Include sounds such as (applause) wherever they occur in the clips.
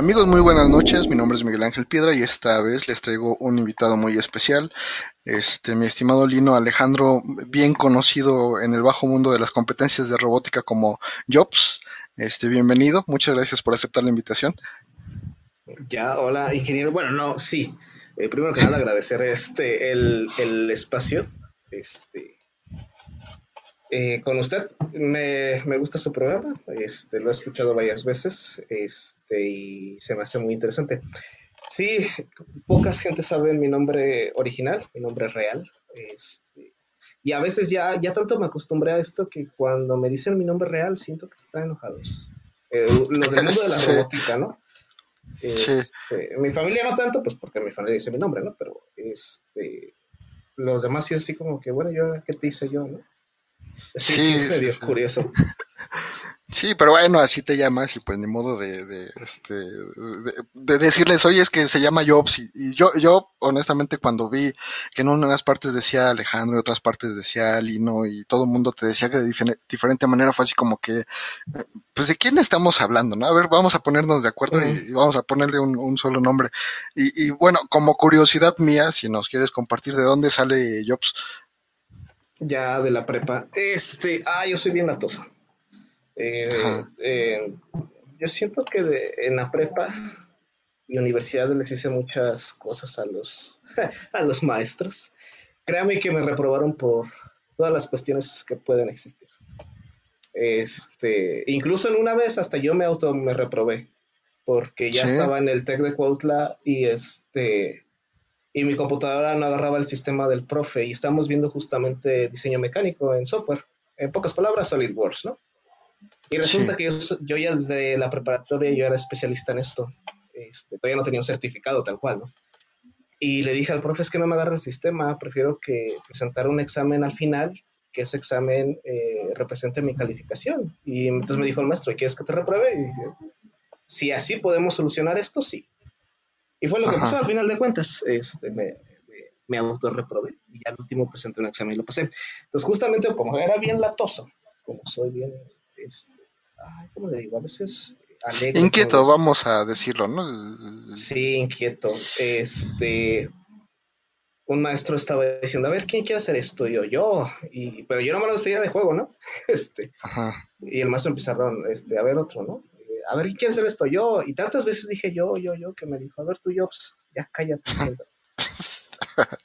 Amigos, muy buenas noches. Mi nombre es Miguel Ángel Piedra y esta vez les traigo un invitado muy especial. Este, mi estimado Lino Alejandro, bien conocido en el bajo mundo de las competencias de robótica como Jobs. Este, bienvenido. Muchas gracias por aceptar la invitación. Ya, hola, ingeniero. Bueno, no, sí. Eh, primero que nada, agradecer este el, el espacio. Este, eh, con usted. Me, me, gusta su programa, este, lo he escuchado varias veces este, y se me hace muy interesante. Sí, pocas gente saben mi nombre original, mi nombre real. Este, y a veces ya, ya tanto me acostumbré a esto que cuando me dicen mi nombre real siento que están enojados. Eh, los del mundo de la (laughs) robótica, ¿no? Este, mi familia no tanto, pues porque mi familia dice mi nombre, ¿no? Pero este, los demás sí así como que, bueno, yo, ¿qué te hice yo, no? Sí, medio curioso. (laughs) Sí, pero bueno, así te llamas y pues ni modo de, de, este, de, decirles, oye, es que se llama Jobs. Y, yo, yo, honestamente, cuando vi que en unas partes decía Alejandro, y otras partes decía Lino, y todo el mundo te decía que de diferente manera fue así como que, pues de quién estamos hablando, ¿no? A ver, vamos a ponernos de acuerdo y, vamos a ponerle un, un solo nombre. Y, y, bueno, como curiosidad mía, si nos quieres compartir de dónde sale Jobs, ya de la prepa. Este, ah, yo soy bien latoso. Eh, eh, yo siento que de, en la prepa y universidad les hice muchas cosas a los, (laughs) a los maestros. Créame que me reprobaron por todas las cuestiones que pueden existir. Este, incluso en una vez hasta yo me auto me reprobé porque ya estaba en el Tec de Cuautla y este y mi computadora no agarraba el sistema del profe y estamos viendo justamente diseño mecánico en software. En pocas palabras, SolidWorks, ¿no? Y resulta que yo, ya desde la preparatoria yo era especialista en esto. Este, todavía no tenía un certificado tal cual, ¿no? Y le dije al profe, es que no me agarra el sistema, prefiero que presentar un examen al final, que ese examen eh, represente mi calificación. Y entonces me dijo el maestro, ¿quieres que te repruebe? Y dije, si así podemos solucionar esto, sí. Y fue lo que pasó al final de cuentas. Este, me, me, autorreprobé y al último presenté un examen y lo pasé. Entonces, justamente como era bien latoso, como soy bien, este, ay, ¿cómo le digo? A veces alegre. Inquieto, vamos a decirlo, ¿no? Sí, inquieto. Este, un maestro estaba diciendo, a ver, ¿quién quiere hacer esto? Y yo, yo, y, pero yo no me lo decía de juego, ¿no? (laughs) Este, y el maestro empezaron, este, a ver otro, ¿no? A ver, ¿quién hacer esto? Yo. Y tantas veces dije yo, yo, yo, que me dijo, a ver, tú, Jobs, ya cállate. (laughs)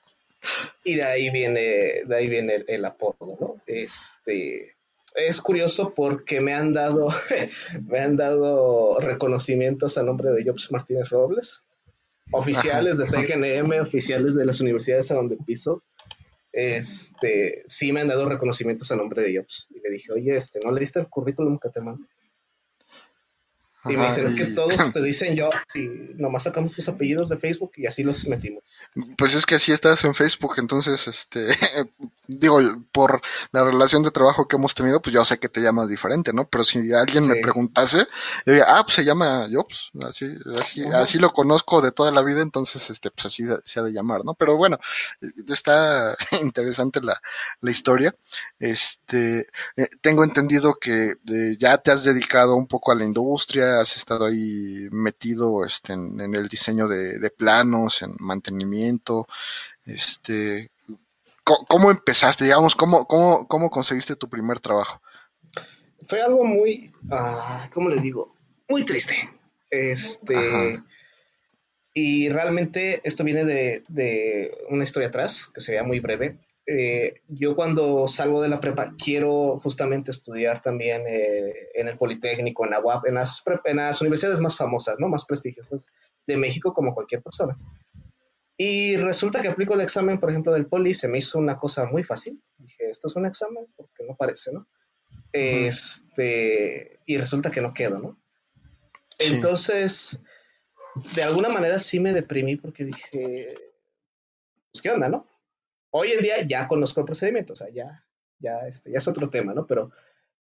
y de ahí viene, de ahí viene el, apodo, ¿no? Este, es curioso porque me han dado, (laughs) me han dado reconocimientos a nombre de Jobs Martínez Robles, oficiales de TGNM, oficiales de las universidades a donde piso, este, sí me han dado reconocimientos a nombre de Jobs. Y le dije, oye, este, ¿no leíste el currículum que te mandé? Y me dicen, es que todos (laughs) te dicen yo, si nomás sacamos tus apellidos de Facebook y así los metimos. Pues es que así estás en Facebook, entonces, este, (laughs) digo, por la relación de trabajo que hemos tenido, pues yo sé que te llamas diferente, ¿no? Pero si alguien me preguntase, yo diría, ah, pues se llama Jobs, así, así, así lo conozco de toda la vida, entonces, este, pues así se ha de llamar, ¿no? Pero bueno, está (laughs) interesante la, la historia. Este, eh, tengo entendido que eh, ya te has dedicado un poco a la industria, has estado ahí metido este, en, el diseño de, planos, en mantenimiento, este, ¿cómo, empezaste, digamos, cómo, cómo, cómo, conseguiste tu primer trabajo? Fue algo muy, uh, ¿cómo le digo? Muy triste. Este, y realmente esto viene de, de, una historia atrás, que sería muy breve. Eh, yo cuando salgo de la prepa quiero justamente estudiar también eh, en el Politécnico, en la UAP, en las, en las universidades más famosas, ¿no? más prestigiosas de México como cualquier persona. Y resulta que aplico el examen, por ejemplo, del Poli, se me hizo una cosa muy fácil. Dije, esto es un examen, porque no parece, ¿no? Este, y resulta que no quedo, ¿no? Entonces, de alguna manera sí me deprimí porque dije, pues, ¿qué onda, no? Hoy en día ya conozco el procedimiento, o sea, ya, ya, este, ya es otro tema, ¿no? Pero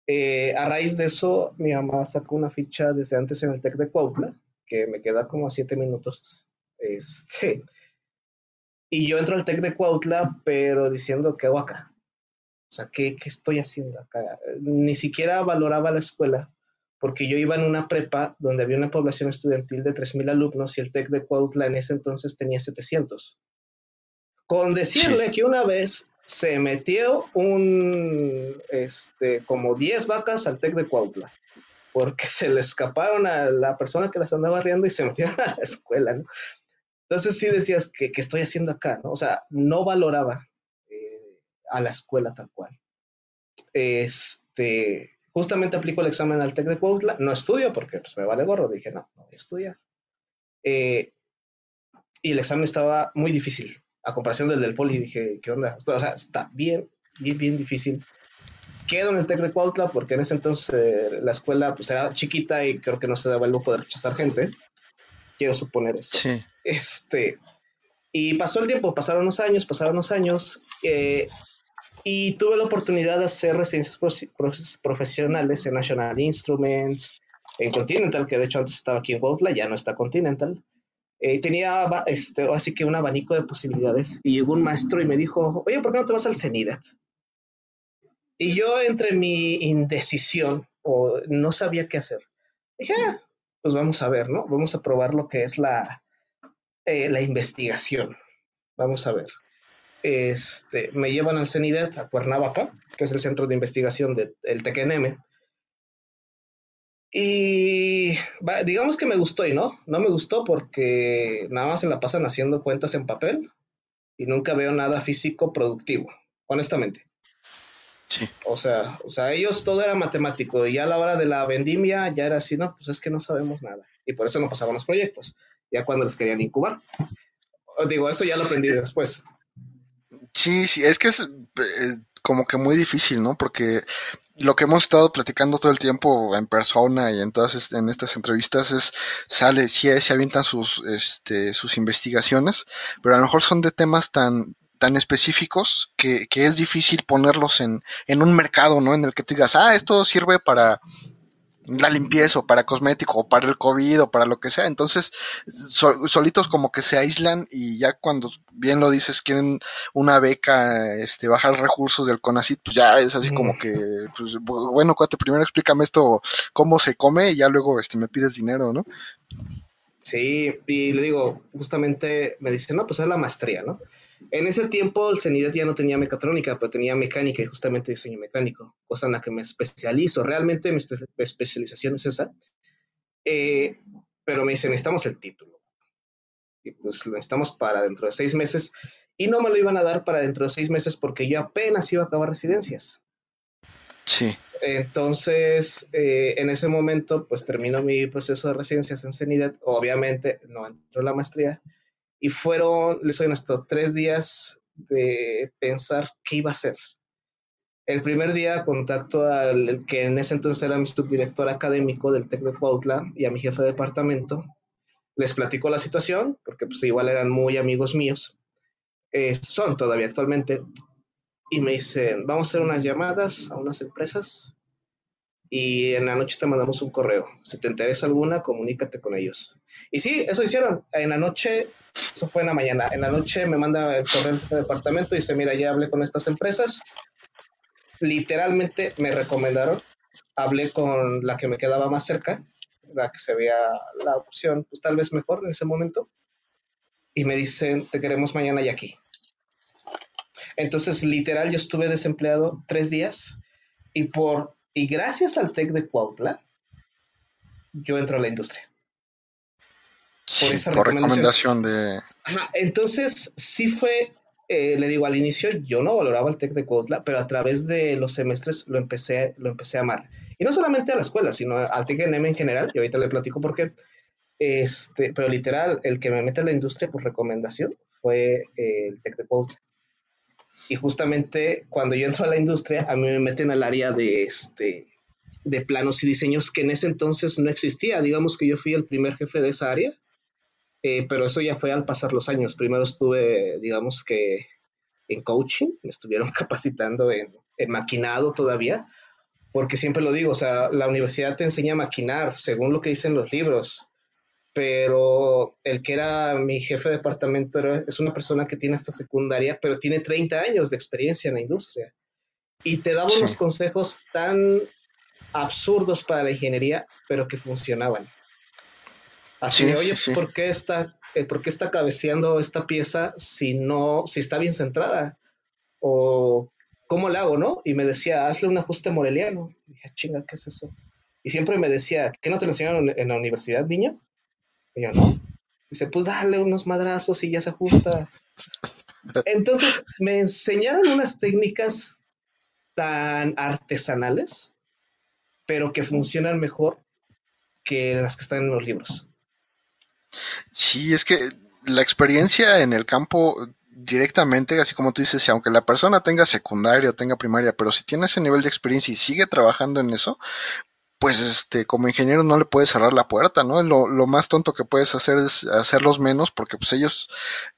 eh, a raíz de eso, mi mamá sacó una ficha desde antes en el TEC de Cuautla, que me queda como a siete minutos. Este, y yo entro al TEC de Cuautla, pero diciendo, ¿qué hago acá? O sea, ¿qué, ¿qué, estoy haciendo acá? Ni siquiera valoraba la escuela, porque yo iba en una prepa donde había una población estudiantil de 3.000 alumnos y el TEC de Cuautla en ese entonces tenía 700. Con decirle que una vez se metió un, este, como 10 vacas al TEC de Cuautla, porque se le escaparon a la persona que las andaba riendo y se metieron a la escuela, ¿no? Entonces sí decías, que estoy haciendo acá? ¿no? O sea, no valoraba eh, a la escuela tal cual. Este, justamente aplico el examen al TEC de Cuautla, no estudio porque pues, me vale gorro, dije, no, no voy a estudiar. Eh, y el examen estaba muy difícil, a comparación del del Poli, dije, ¿qué onda? O sea, está bien, bien, bien difícil. Quedo en el TEC de Cuautla porque en ese entonces eh, la escuela pues, era chiquita y creo que no se daba el lujo de rechazar gente. Quiero suponer eso. Sí. Este, y pasó el tiempo, pasaron unos años, pasaron unos años. Eh, y tuve la oportunidad de hacer residencias profesionales en National Instruments, en Continental, que de hecho antes estaba aquí en Cuautla, ya no está Continental. Eh, tenía este, así que un abanico de posibilidades. Y llegó un maestro y me dijo, oye, ¿por qué no te vas al CENIDAT? Y yo entre mi indecisión, o no sabía qué hacer, dije, ah, pues vamos a ver, ¿no? Vamos a probar lo que es la, eh, la investigación. Vamos a ver este, me llevan al CENIDET a Cuernavaca, que es el centro de investigación del TKNM. Y digamos que me gustó y no, no me gustó porque nada más se la pasan haciendo cuentas en papel y nunca veo nada físico productivo, honestamente. Sí. O sea, o sea, ellos todo era matemático y ya a la hora de la vendimia ya era así, no, pues es que no sabemos nada. Y por eso no pasaban los proyectos, ya cuando los querían incubar. Digo, eso ya lo aprendí después. Sí, sí, es que es eh, como que muy difícil, ¿no? Porque lo que hemos estado platicando todo el tiempo en persona y en todas en estas entrevistas es sale sí se avientan sus este sus investigaciones pero a lo mejor son de temas tan tan específicos que, que es difícil ponerlos en, en un mercado, ¿no? En el que tú digas, ah, esto sirve para la limpieza o para cosmético o para el COVID o para lo que sea. Entonces, solitos como que se aíslan y ya cuando bien lo dices, quieren una beca, este, bajar recursos del CONACIT, pues ya es así como que, pues, bueno, cuate, primero explícame esto, cómo se come y ya luego, este, me pides dinero, ¿no? Sí, y le digo, justamente me dice, no, pues es la maestría, ¿no? En ese tiempo el CENIDET ya no tenía mecatrónica, pero tenía mecánica y justamente diseño mecánico, cosa en la que me especializo. Realmente mi especialización es esa. Eh, pero me dice, necesitamos el título. Y pues lo necesitamos para dentro de seis meses. Y no me lo iban a dar para dentro de seis meses porque yo apenas iba a acabar residencias. Sí. Entonces, eh, en ese momento, pues termino mi proceso de residencias en CENIDET. Obviamente, no entró la maestría y fueron, les soy honesto, tres días de pensar qué iba a hacer. El primer día contacto al que en ese entonces era mi subdirector académico del TEC de Cuautla y a mi jefe de departamento. Les platico la situación, porque pues igual eran muy amigos míos. son todavía actualmente. Y me dicen, vamos a hacer unas llamadas a unas empresas y en la noche te mandamos un correo. Si te interesa alguna, comunícate con ellos. Y sí, eso hicieron. En la noche, eso fue en la mañana. En la noche me manda el correo del departamento y dice, mira, ya hablé con estas empresas. Literalmente me recomendaron. Hablé con la que me quedaba más cerca, la que se veía la opción, pues tal vez mejor en ese momento. Y me dicen, te queremos mañana y aquí. Entonces, literal, yo estuve desempleado tres días y por y gracias al TEC de Cuautla, yo entro a la industria. por esa recomendación. de... entonces, sí fue, eh, le digo, al inicio yo no valoraba el TEC de Cuautla, pero a través de los semestres lo empecé, lo empecé a amar. Y no solamente a la escuela, sino al TEC de en general, y ahorita le platico por qué. Este, pero literal, el que me mete a la industria por recomendación fue eh, el TEC de Cuautla. Y justamente cuando yo entro a la industria, a mí me meten al área de, este, de planos y diseños que en ese entonces no existía. Digamos que yo fui el primer jefe de esa área, eh, pero eso ya fue al pasar los años. Primero estuve, digamos que en coaching, me estuvieron (laughs) capacitando en, en maquinado todavía, porque siempre lo digo, o sea, la universidad te enseña a maquinar según lo que dicen los libros pero el que era mi jefe de departamento es una persona que tiene esta secundaria, pero tiene 30 años de experiencia en la industria. Y te daba unos consejos tan absurdos para la ingeniería, pero que funcionaban. Así, oye, ¿por, qué está, eh, ¿por qué está cabeceando esta pieza si no, si está bien centrada? O ¿cómo le hago, no? Y me decía, hazle un ajuste moreliano. Y dije, chinga, ¿qué es eso? Y siempre me decía, ¿qué no te lo enseñaron en la universidad, niño? Y yo, no. Dice, pues dale unos madrazos y ya se ajusta. (laughs) Entonces me enseñaron unas técnicas tan artesanales, pero que funcionan mejor que las que están en los libros. Sí, es que la experiencia en el campo directamente, así como tú dices, aunque la persona tenga secundaria o tenga primaria, pero si tiene ese nivel de experiencia y sigue trabajando en eso, pues este, como ingeniero no le puedes cerrar la puerta, ¿no? Lo, lo, más tonto que puedes hacer es hacerlos menos, porque pues ellos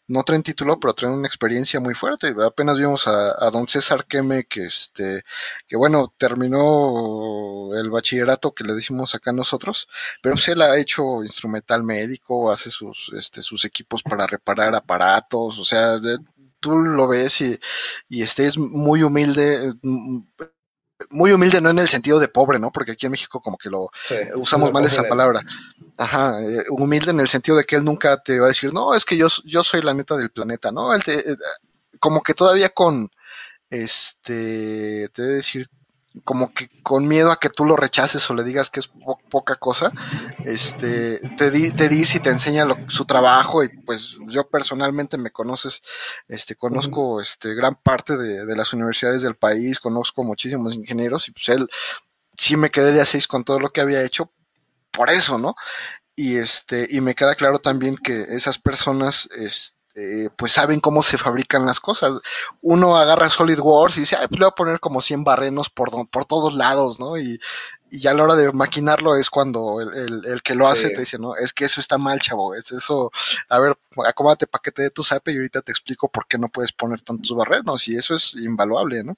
no traen título, pero traen una experiencia muy fuerte. Apenas vimos a, don César Queme, que este, que bueno, terminó el bachillerato que le decimos acá nosotros, pero pues él ha hecho instrumental médico, hace sus, este, sus equipos para reparar aparatos, o sea, tú lo ves y, y este es muy humilde, muy humilde, no en el sentido de pobre, ¿no? Porque aquí en México como que lo usamos mal esa palabra. Ajá, eh, humilde en el sentido de que él nunca te va a decir, no, es que yo, yo soy la neta del planeta, ¿no? Él te, eh, como que todavía con, este, te debe decir, como que con miedo a que tú lo rechaces o le digas que es poca cosa, este, te, te dice y te enseña su trabajo y pues yo personalmente me conoces, este, conozco este, gran parte de, de, las universidades del país, conozco muchísimos ingenieros y pues él sí me quedé de a seis con todo lo que había hecho por eso, ¿no? Y este, y me queda claro también que esas personas, este, eh, pues saben cómo se fabrican las cosas. Uno agarra SolidWorks y dice, Ay, pues le voy a poner como 100 barrenos por, por todos lados, ¿no? Y, y ya a la hora de maquinarlo es cuando el, el, que lo hace te dice, no, es que eso está mal, chavo, es eso, a ver, acomódate para que te dé tu sape y ahorita te explico por qué no puedes poner tantos barrenos y eso es invaluable, ¿no?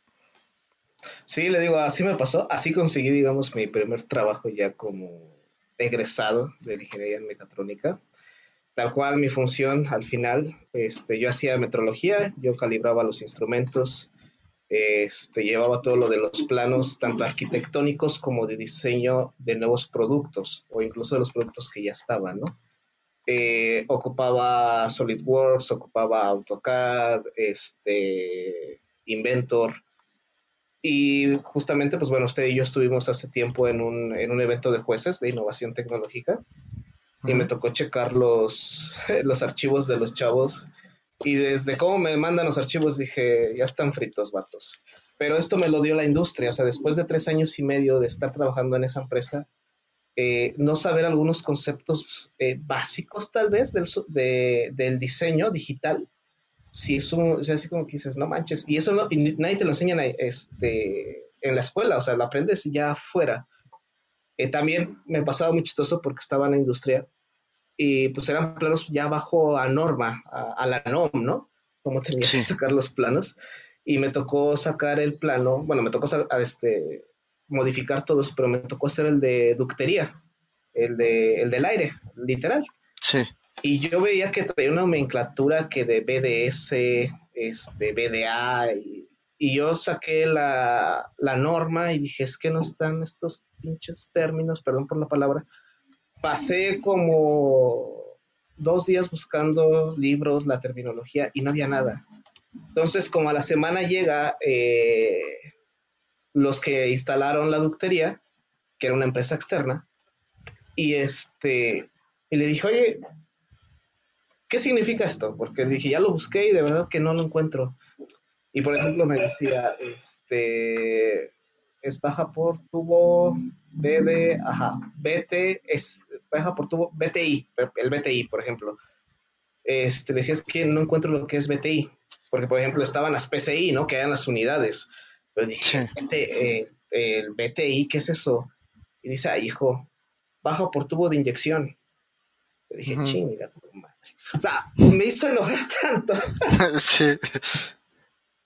Sí, le digo, así me pasó, así conseguí, digamos, mi primer trabajo ya como egresado de ingeniería en mecatrónica tal cual mi función al final, este, yo hacía metrología, yo calibraba los instrumentos, este, llevaba todo lo de los planos, tanto arquitectónicos como de diseño de nuevos productos o incluso de los productos que ya estaban, ¿no? Eh, ocupaba SolidWorks, ocupaba AutoCAD, este, Inventor. Y justamente, pues bueno, usted y yo estuvimos hace tiempo en un, en un evento de jueces de innovación tecnológica y me tocó checar los, (laughs) los archivos de los chavos. Y desde cómo me mandan los archivos dije, ya están fritos, vatos. Pero esto me lo dio la industria, o sea, después de tres años y medio de estar trabajando en esa empresa, eh, no saber algunos conceptos eh, básicos tal vez del, del diseño digital, si es un, o sea, así como que dices, no manches, y eso no, nadie te lo enseña este, en la escuela, o sea, lo aprendes ya afuera. Eh, también me pasaba muy chistoso porque estaba en la industria y pues eran planos ya bajo a norma, a, la NOM, ¿no? Como tenía que sacar los planos. Y me tocó sacar el plano, bueno, me tocó a, este, modificar todos, pero me tocó hacer el de ductería, el, de, el del aire, literal. Sí. Y yo veía que traía una nomenclatura que de BDS, este, BDA, y, y yo saqué la, la, norma y dije, es que no están estos pinches términos, perdón por la palabra, pasé como dos días buscando libros, la terminología y no había nada. Entonces, como a la semana llega eh, los que instalaron la ductería, que era una empresa externa, y este, y le dije, oye, ¿qué significa esto? Porque dije, ya lo busqué y de verdad que no lo encuentro. Y por ejemplo me decía, este, es baja por tubo BD, ajá, BT es baja por tubo BTI, el BTI, por ejemplo. Este, decías que no encuentro lo que es BTI, porque por ejemplo estaban las PCI, ¿no? Que eran las unidades. Pero dije, eh, el BTI, ¿qué es eso? Y dice, ay, hijo, baja por tubo de inyección. Le dije, chinga tu madre. O sea, me hizo enojar (laughs) tanto. (laughs) sí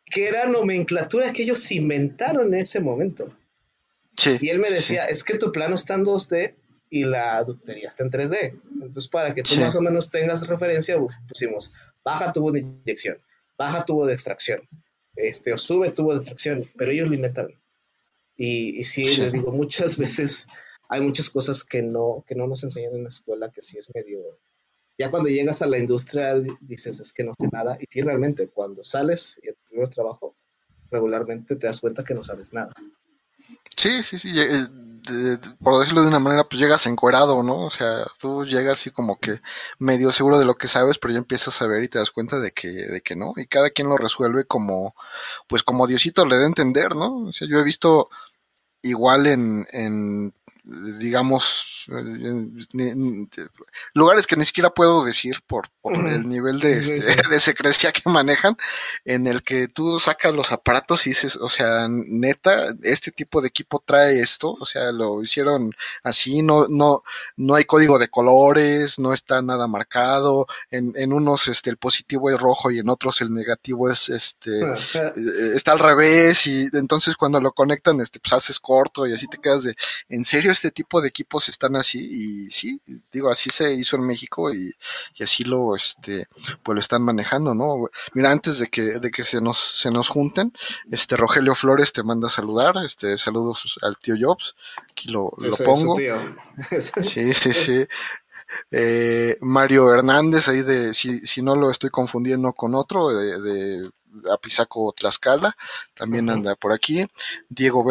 que era nomenclatura que ellos inventaron en ese momento. Sí, y él me decía, es que tu plano está en 2D y la ductería está en 3D. Entonces, para que tú más o menos tengas referencia, pusimos baja tubo de inyección, baja tubo de extracción, este, o sube tubo de extracción, pero ellos lo inventaron. Y, sí, les digo, muchas veces hay muchas cosas que no, que no nos enseñan en la escuela que sí es medio... Ya cuando llegas a la industria dices, es que no sé nada. Y sí, realmente, cuando sales y el primer trabajo, regularmente te das cuenta que no sabes nada. Sí, sí, sí. Eh, por decirlo de una manera, pues llegas encuerado, ¿no? O sea, tú llegas así como que medio seguro de lo que sabes, pero ya empiezas a ver y te das cuenta de que, de que no. Y cada quien lo resuelve como, pues como Diosito le da a entender, ¿no? O sea, yo he visto igual en digamos, lugares que ni siquiera puedo decir por, por el nivel de, este, (laughs) de secrecía que manejan, en el que tú sacas los aparatos y dices, o sea, neta, este tipo de equipo trae esto, o sea, lo hicieron así, no, no, no hay código de colores, no está nada marcado, en, en unos este el positivo es rojo y en otros el negativo es este eh, está al revés, y entonces cuando lo conectan, este, pues haces corto y así te quedas de, ¿en serio este tipo de equipos están así? Y sí, digo, así se hizo en México y, así lo, este, pues lo están manejando, ¿no? Mira, antes de que, de que se nos, se nos junten, este Rogelio Flores te manda a saludar, este, saludos al tío Jobs, aquí lo, lo pongo. (laughs) sí, sí, sí. Eh, Mario Hernández, ahí de, si, si no lo estoy confundiendo con otro, de, de Apizaco Tlaxcala, también anda por aquí. Diego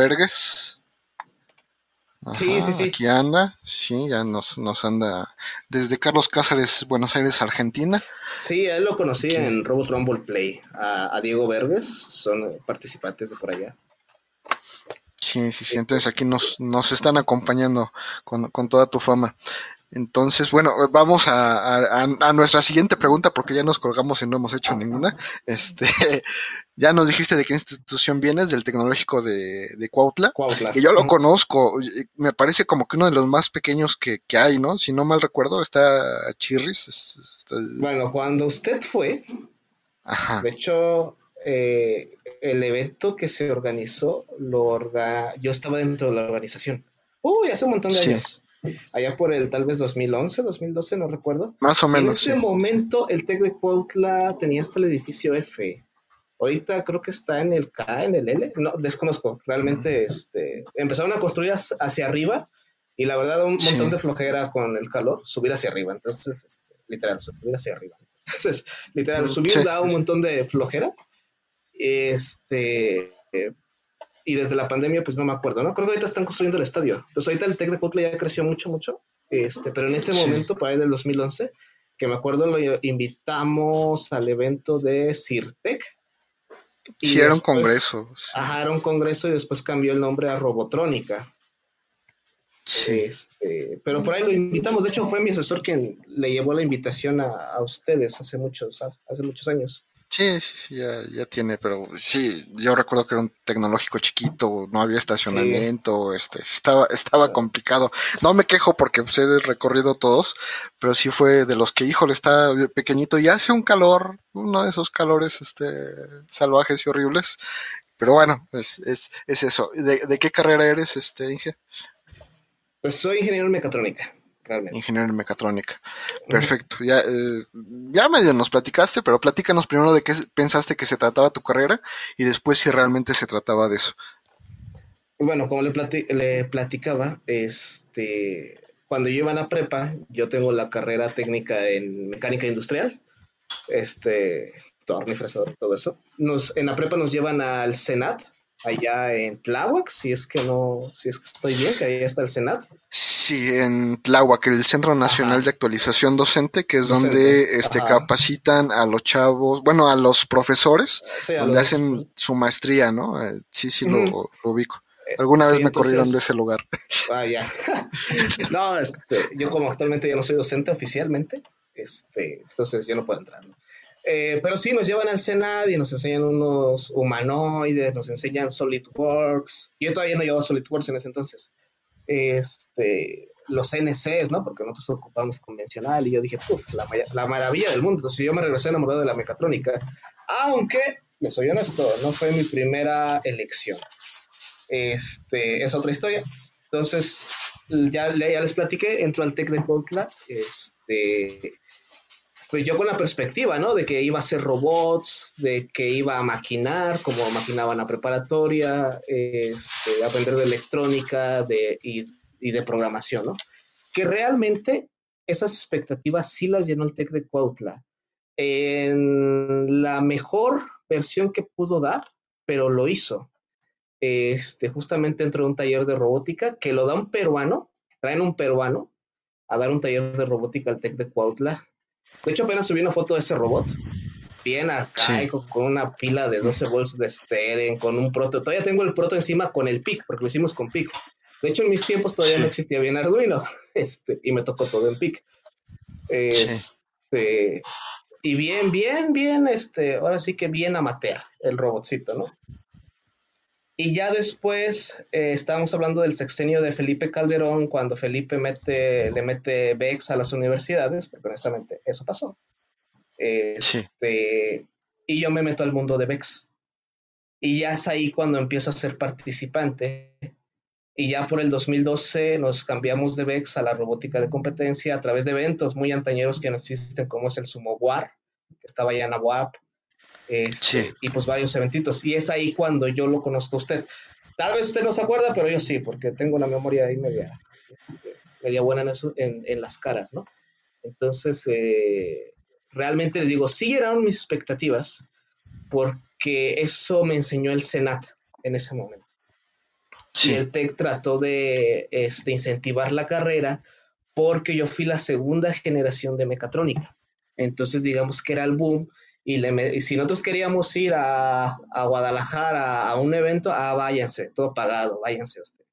Sí, sí, sí. Aquí anda, sí, ya nos, nos anda desde Carlos Cázares, Buenos Aires, Argentina. Sí, él lo conocí en Robot Rumble Play. A, Diego Verdes, son participantes de por allá. Sí, sí, sí. Entonces aquí nos, nos están acompañando con, con toda tu fama. Entonces, bueno, vamos a, a, nuestra siguiente pregunta porque ya nos colgamos y no hemos hecho ninguna. Este, (laughs) ya nos dijiste de qué institución vienes, del tecnológico de, de Cuautla, que yo lo conozco, me parece como que uno de los más pequeños que, que hay, ¿no? Si no mal recuerdo, está Chirris. Bueno, cuando usted fue, de hecho, eh, el evento que se organizó, lo orga... yo estaba dentro de la organización. Uy, hace un montón de años allá por el tal vez 2011, 2012, no recuerdo. Más o menos. En ese momento el TEC de Cuautla tenía hasta el edificio F. Ahorita creo que está en el K, en el L, no, desconozco. Realmente este, empezaron a construir hacia arriba y la verdad un montón de flojera con el calor, subir hacia arriba. Entonces, este, literal, subir hacia arriba. (laughs) Entonces, literal, mm, subir da un montón de flojera. Este, y desde la pandemia, pues no me acuerdo, ¿no? Creo que ahorita están construyendo el estadio. Entonces, ahorita el Tec de Cuautla ya creció mucho, mucho. Este, pero en ese momento, para el del 2011, que me acuerdo, lo invitamos al evento de CIRTEC. Sí, era un congreso. Ajá, era un congreso y después cambió el nombre a Robotrónica. Sí. Este, pero por ahí lo invitamos. De hecho, fue mi asesor quien le llevó la invitación a, a ustedes hace muchos, hace muchos años. Sí, sí, sí, ya, ya, tiene, pero sí, yo recuerdo que era un tecnológico chiquito, no había estacionamiento, este, estaba, estaba complicado. No me quejo porque pues, he recorrido todos, pero sí fue de los que, híjole, está pequeñito y hace un calor, uno de esos calores, este, salvajes y horribles. Pero bueno, es, es, es eso. ¿De, ¿De, qué carrera eres, este, Inge? Pues soy ingeniero en mecatrónica. Ingeniero en mecatrónica. Perfecto. Ya, eh, ya medio nos platicaste, pero platícanos primero de qué pensaste que se trataba tu carrera y después si realmente se trataba de eso. Bueno, como le, le platicaba, este, cuando yo iba a la prepa, yo tengo la carrera técnica en mecánica industrial, este, tornifresor, todo eso. Nos, en la prepa nos llevan al Senat, allá en Tláhuac, si es que no, si es que estoy bien, que ahí está el Senat. Sí, en Tláhuac, el Centro Nacional de Actualización Docente, que es donde este capacitan a los chavos, bueno, a los profesores, donde hacen su maestría, ¿no? Eh, sí, sí, lo, ubico. Eh, Alguna vez me corrieron de ese lugar. Ah, ya. (laughs) no, este, yo como actualmente ya no soy docente oficialmente, este, entonces yo no puedo entrar, ¿no? Eh, pero sí, nos llevan al Senado y nos enseñan unos humanoides, nos enseñan SolidWorks. Yo todavía no llevaba SolidWorks en ese entonces. Este, los NCs, ¿no? Porque nosotros ocupamos convencional y yo dije, uff, la, la, maravilla del mundo. Entonces yo me regresé enamorado de la mecatrónica, aunque, me soy honesto, no fue mi primera elección. Este, es otra historia. Entonces, ya, ya les platiqué, entro al TEC de Cuautla, este, pues yo con la perspectiva, ¿no? De que iba a ser robots, de que iba a maquinar, como maquinaba en la preparatoria, este, aprender de electrónica y, de programación, ¿no? Que realmente esas expectativas sí las llenó el TEC de Cuautla. En la mejor versión que pudo dar, pero lo hizo. Este, justamente dentro de un taller de robótica que lo da un peruano, traen un peruano a dar un taller de robótica al TEC de Cuautla de hecho, apenas subí una foto de ese robot. Bien arcaico, con una pila de 12 volts de Steren, con un proto. Todavía tengo el proto encima con el PIC, porque lo hicimos con PIC. De hecho, en mis tiempos todavía no existía bien Arduino. (laughs) Este, y me tocó todo en PIC. Este, y bien, bien, bien, este, ahora sí que bien amateur el robotcito, ¿no? Y ya después eh, estábamos hablando del sexenio de Felipe Calderón, cuando Felipe mete, le mete BEX a las universidades, porque honestamente eso pasó. Este, y yo me meto al mundo de BEX. Y ya es ahí cuando empiezo a ser participante. Y ya por el 2012 nos cambiamos de BEX a la robótica de competencia a través de eventos muy antañeros que no existen, como es el Sumo War, que estaba ya en la Este, y pues varios eventitos. Y es ahí cuando yo lo conozco a usted. Tal vez usted no se acuerda, pero yo sí, porque tengo una memoria ahí media, este, media buena en, en, las caras, ¿no? Entonces, eh, realmente les digo, sí eran mis expectativas, porque eso me enseñó el Senat en ese momento. Sí. Y el TEC trató de este, incentivar la carrera porque yo fui la segunda generación de mecatrónica. Entonces, digamos que era el boom y, si nosotros queríamos ir a, Guadalajara a un evento, ah, váyanse, todo pagado, váyanse usted.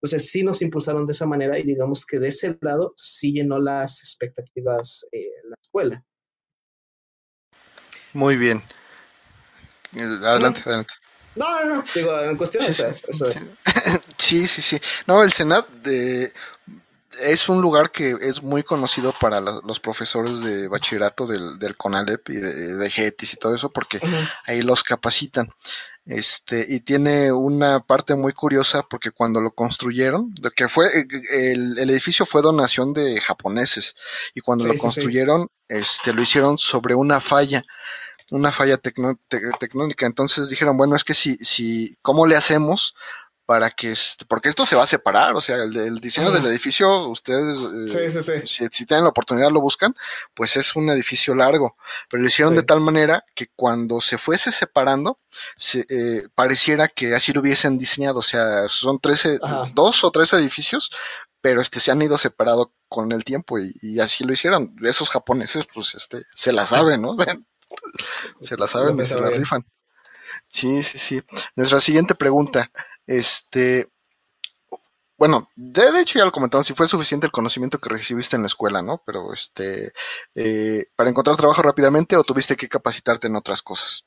Entonces sí nos impulsaron de esa manera y digamos que de ese lado sí llenó las expectativas eh, la escuela. Muy bien. Adelante, adelante. No, no, no, digo, en cuestión sí, eso, (laughs) sí, sí, sí. No, el Senat de es un lugar que es muy conocido para los profesores de bachillerato del, del CONALEP y de, de, GETIS y todo eso, porque ahí los capacitan. Este, y tiene una parte muy curiosa porque cuando lo construyeron, que fue, el, edificio fue donación de japoneses, y cuando lo construyeron, este, lo hicieron sobre una falla una falla tecnónica. Entonces dijeron, bueno, es que si, si, ¿cómo le hacemos para que, este, porque esto se va a separar, o sea, el, diseño del edificio, ustedes, eh, Si, tienen la oportunidad lo buscan, pues es un edificio largo, pero lo hicieron de tal manera que cuando se fuese separando, se, eh, pareciera que así lo hubiesen diseñado, o sea, son 13, dos o tres edificios, pero este se han ido separado con el tiempo y, así lo hicieron. Esos japoneses, pues este, se la saben, ¿no? (laughs) se la saben y se la rifan. Sí, sí, sí. Nuestra siguiente pregunta. Este, bueno, de, hecho ya lo comentamos, si fue suficiente el conocimiento que recibiste en la escuela, ¿no? Pero este, eh, para encontrar trabajo rápidamente o tuviste que capacitarte en otras cosas.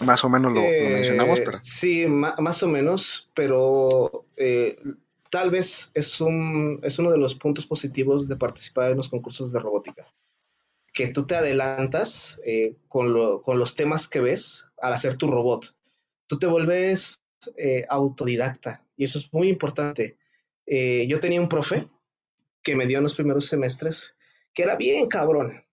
Más o menos lo, mencionamos, pero. Sí, más o menos, pero eh, tal vez es, un, es uno de los puntos positivos de participar en los concursos de robótica. Que tú te adelantas eh, con, con los temas que ves al hacer tu robot. Tú te vuelves eh, autodidacta y eso es muy importante. Eh, yo tenía un profe que me dio en los primeros semestres que era bien cabrón,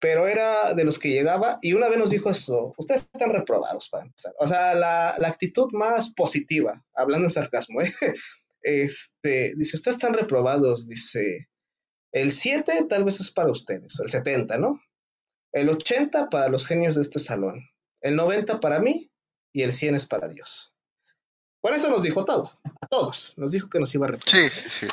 pero era de los que llegaba y una vez nos dijo eso, ustedes están reprobados para empezar. O sea, la, actitud más positiva, hablando en sarcasmo, ¿eh? (laughs) este, dice, ustedes están reprobados, dice, el 7 tal vez es para ustedes, el 70, ¿no? El 80 para los genios de este salón, el 90 para mí y el 100 es para Dios. Por eso nos dijo todo, a todos. Nos dijo que nos iba a repetir. Sí, sí, sí.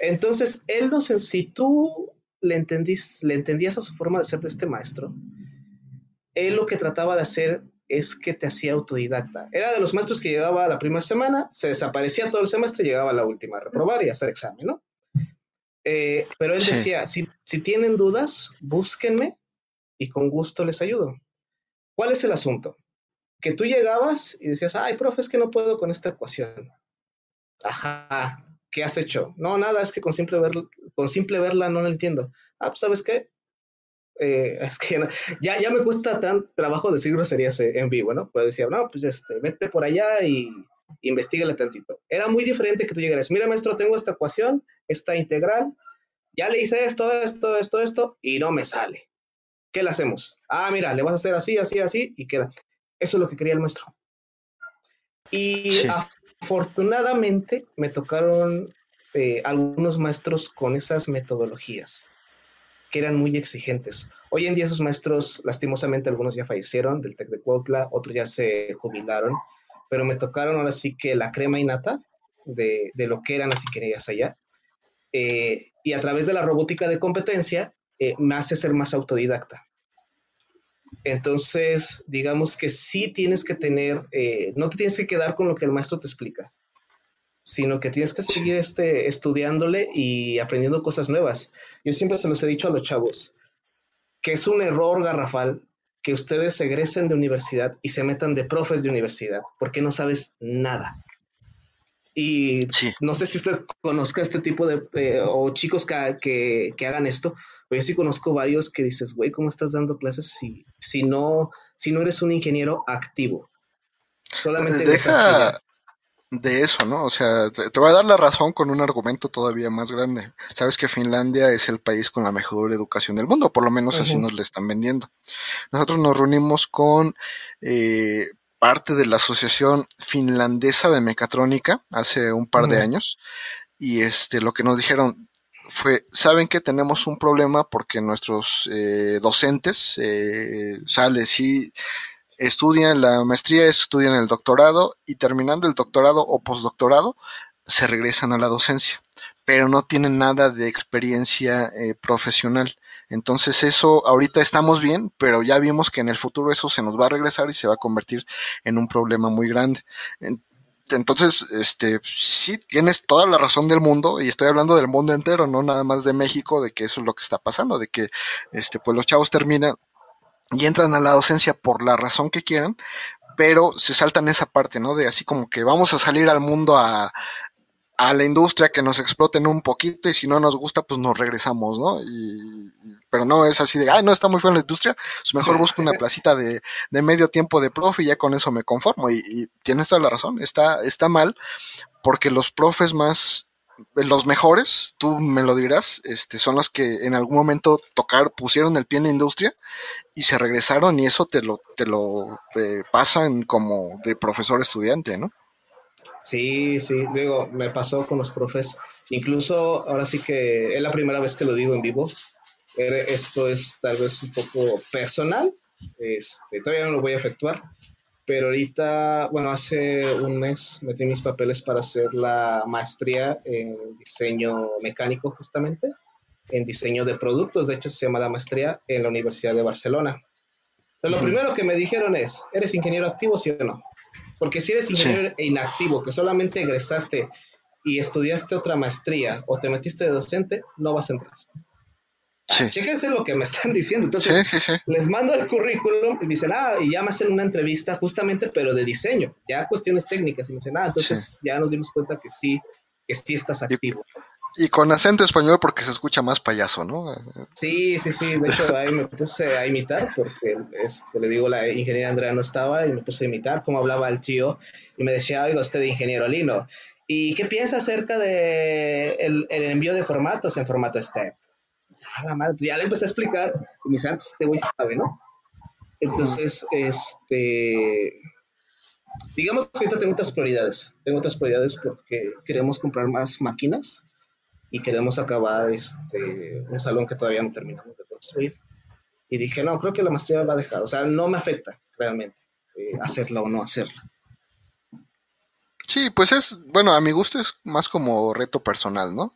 Entonces, él nos, si tú le, entendís, le entendías a su forma de ser de este maestro, él lo que trataba de hacer es que te hacía autodidacta. Era de los maestros que llegaba la primera semana, se desaparecía todo el semestre y llegaba a la última a reprobar y a hacer examen, ¿no? Eh, pero él decía, si, si tienen dudas, búsquenme y con gusto les ayudo. ¿Cuál es el asunto? Que tú llegabas y decías, ay, profe, es que no puedo con esta ecuación. Ajá, ¿qué has hecho? No, nada, es que con simple, con simple verla no la entiendo. Ah, pues, ¿sabes qué? Eh, (laughs) es que ya, ya me cuesta tan trabajo decir groserías en vivo, ¿no? Pues decía, no, pues este, vete por allá y investigale tantito. Era muy diferente que tú llegaras, mira, maestro, tengo esta ecuación, esta integral, ya le hice esto, esto, esto, esto, y no me sale. ¿Qué le hacemos? Ah, mira, le vas a hacer así, así, así y queda. Eso es lo que quería el maestro. Y afortunadamente me tocaron eh, algunos maestros con esas metodologías que eran muy exigentes. Hoy en día esos maestros, lastimosamente, algunos ya fallecieron del TEC de Cuautla, otros ya se jubilaron, pero me tocaron ahora sí que la crema innata de, de lo que eran las ingenierías allá. Eh, y a través de la robótica de competencia eh, me hace ser más autodidacta. Entonces, digamos que sí tienes que tener, eh, no te tienes que quedar con lo que el maestro te explica, sino que tienes que seguir este, estudiándole y aprendiendo cosas nuevas. Yo siempre se los he dicho a los chavos, que es un error garrafal que ustedes egresen de universidad y se metan de profes de universidad, porque no sabes nada. Y no sé si usted conozca este tipo de, eh, o chicos que, que, hagan esto, pero yo sí conozco varios que dices, güey, ¿cómo estás dando clases si, si, no, si no eres un ingeniero activo? Solamente deja de eso, ¿no? O sea, te, voy a dar la razón con un argumento todavía más grande. Sabes que Finlandia es el país con la mejor educación del mundo, por lo menos así nos le están vendiendo. Nosotros nos reunimos con eh, parte de la Asociación Finlandesa de Mecatrónica hace un par de años y este lo que nos dijeron fue, saben que tenemos un problema porque nuestros eh, docentes eh, salen sí estudian la maestría, estudian el doctorado y terminando el doctorado o postdoctorado se regresan a la docencia, pero no tienen nada de experiencia eh, profesional. Entonces eso ahorita estamos bien, pero ya vimos que en el futuro eso se nos va a regresar y se va a convertir en un problema muy grande. Entonces, este, sí, tienes toda la razón del mundo, y estoy hablando del mundo entero, no nada más de México, de que eso es lo que está pasando, de que, este, pues los chavos terminan y entran a la docencia por la razón que quieran, pero se saltan esa parte, ¿no? De así como que vamos a salir al mundo a, a la industria que nos exploten un poquito y si no nos gusta, pues nos regresamos, ¿no? Y, pero no es así de, ay, no, está muy feo en la industria, pues mejor busco una (laughs) placita de, de medio tiempo de profe y ya con eso me conformo. Y, y, tienes toda la razón, está, está mal porque los profes más, los mejores, tú me lo dirás, este, son los que en algún momento tocar, pusieron el pie en la industria y se regresaron y eso te lo, te lo eh, pasan como de profesor estudiante, ¿no? Sí, sí, digo, me pasó con los profes. Incluso ahora sí que es la primera vez que lo digo en vivo. Esto es tal vez un poco personal. Este, todavía no lo voy a efectuar. Pero ahorita, bueno, hace un mes metí mis papeles para hacer la maestría en diseño mecánico justamente, en diseño de productos, de hecho se llama la maestría en la Universidad de Barcelona. Pero lo primero que me dijeron es, ¿eres ingeniero activo, sí o no? Porque si eres ingeniero inactivo, que solamente egresaste y estudiaste otra maestría o te metiste de docente, no vas a entrar. Sí. Chéquense lo que me están diciendo. Entonces, les mando el currículum y me dicen, ah, y ya me hacen una entrevista justamente, pero de diseño, ya cuestiones técnicas. Y me dicen, ah, entonces ya nos dimos cuenta que sí, que sí estás activo. Y con acento español porque se escucha más payaso, ¿no? Sí, sí, sí. De hecho, ahí me puse a imitar porque, este, le digo, la ingeniera Andrea no estaba y me puse a imitar cómo hablaba el tío y me decía, oiga, usted ingeniero Lino. ¿Y qué piensa acerca de el, envío de formatos en formato STEP? A la madre, ya le empecé a explicar y me dice, antes este güey sabe, ¿no? Entonces, este, digamos que ahorita tengo otras prioridades. Tengo otras prioridades porque queremos comprar más máquinas y queremos acabar este, un salón que todavía no terminamos de construir. Y dije, no, creo que la maestría va a dejar, o sea, no me afecta realmente eh, hacerla o no hacerla. Sí, pues es, bueno, a mi gusto es más como reto personal, ¿no?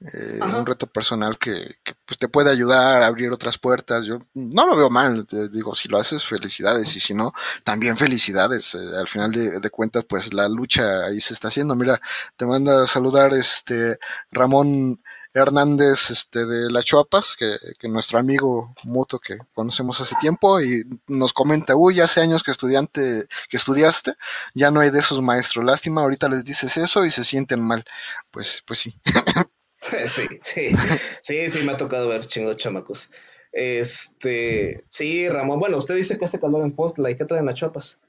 Eh, un reto personal que, pues, te puede ayudar a abrir otras puertas. Yo no lo veo mal, digo, si lo haces, felicidades, y si no, también felicidades. Eh, al final de, de, cuentas, pues la lucha ahí se está haciendo. Mira, te manda a saludar este Ramón Hernández este, de Las Chuapas, que, que, nuestro amigo Muto que conocemos hace tiempo, y nos comenta, uy, hace años que estudiante, que estudiaste, ya no hay de esos maestros, lástima, ahorita les dices eso y se sienten mal. Pues, pues sí. (laughs) Sí, sí, sí, sí, me ha tocado ver chingos chamacos. Este, sí, Ramón, bueno, usted dice que hace calor en Postla, ¿y qué traen las chuapas?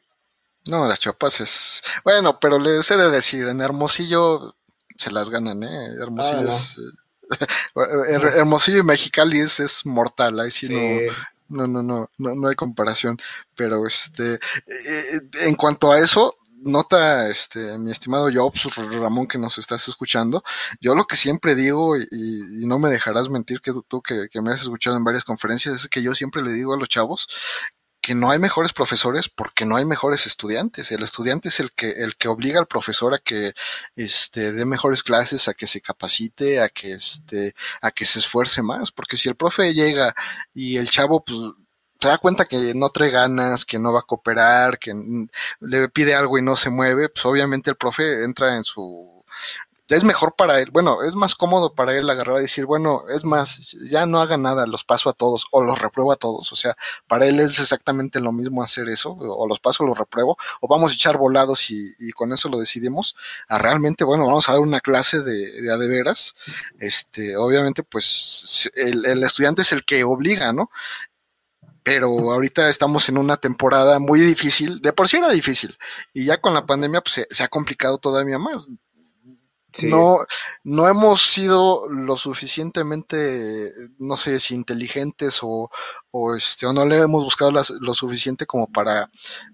No, las chuapas es, bueno, pero les he de decir, en Hermosillo se las ganan, ¿eh? Hermosillo ah, es... (laughs) Hermosillo y Mexicali es, mortal, ahí sí, No, no, no, no, no, no hay comparación. Pero este, eh, en cuanto a eso, nota, este, mi estimado Jobs, Ramón, que nos estás escuchando, yo lo que siempre digo, y, no me dejarás mentir que tú que, que, me has escuchado en varias conferencias, es que yo siempre le digo a los chavos que no hay mejores profesores porque no hay mejores estudiantes. El estudiante es el que, el que obliga al profesor a que este, dé mejores clases, a que se capacite, a que, este, a que se esfuerce más. Porque si el profe llega y el chavo, pues, se da cuenta que no trae ganas, que no va a cooperar, que le pide algo y no se mueve, pues obviamente el profe entra en su es mejor para él, bueno, es más cómodo para él agarrar y decir, bueno, es más, ya no haga nada, los paso a todos o los repruebo a todos. O sea, para él es exactamente lo mismo hacer eso, o los paso los repruebo, o vamos a echar volados y, y con eso lo decidimos, a realmente, bueno, vamos a dar una clase de, de a de veras. Este, obviamente, pues el, el estudiante es el que obliga, ¿no? pero ahorita estamos en una temporada muy difícil, de por sí era difícil, y ya con la pandemia pues, se, se, ha complicado todavía más. No, no hemos sido lo suficientemente, no sé si inteligentes o, o, este, o no le hemos buscado lo suficiente como para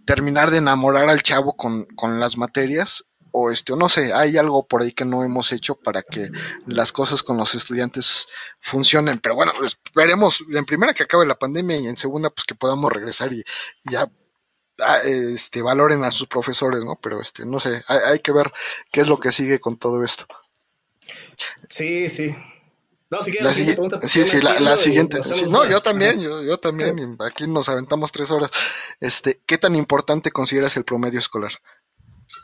terminar de enamorar al chavo con, con las materias o este, o no sé, hay algo por ahí que no hemos hecho para que las cosas con los estudiantes funcionen. Pero bueno, esperemos en primera que acabe la pandemia y en segunda pues que podamos regresar y ya este, valoren a sus profesores, ¿no? Pero este, no sé, hay, que ver qué es lo que sigue con todo esto. Sí, sí. No, si la, siguiente pregunta, sí, sí, la, siguiente. no, yo también, yo, yo también. (laughs) aquí nos aventamos tres horas. Este, ¿qué tan importante consideras el promedio escolar?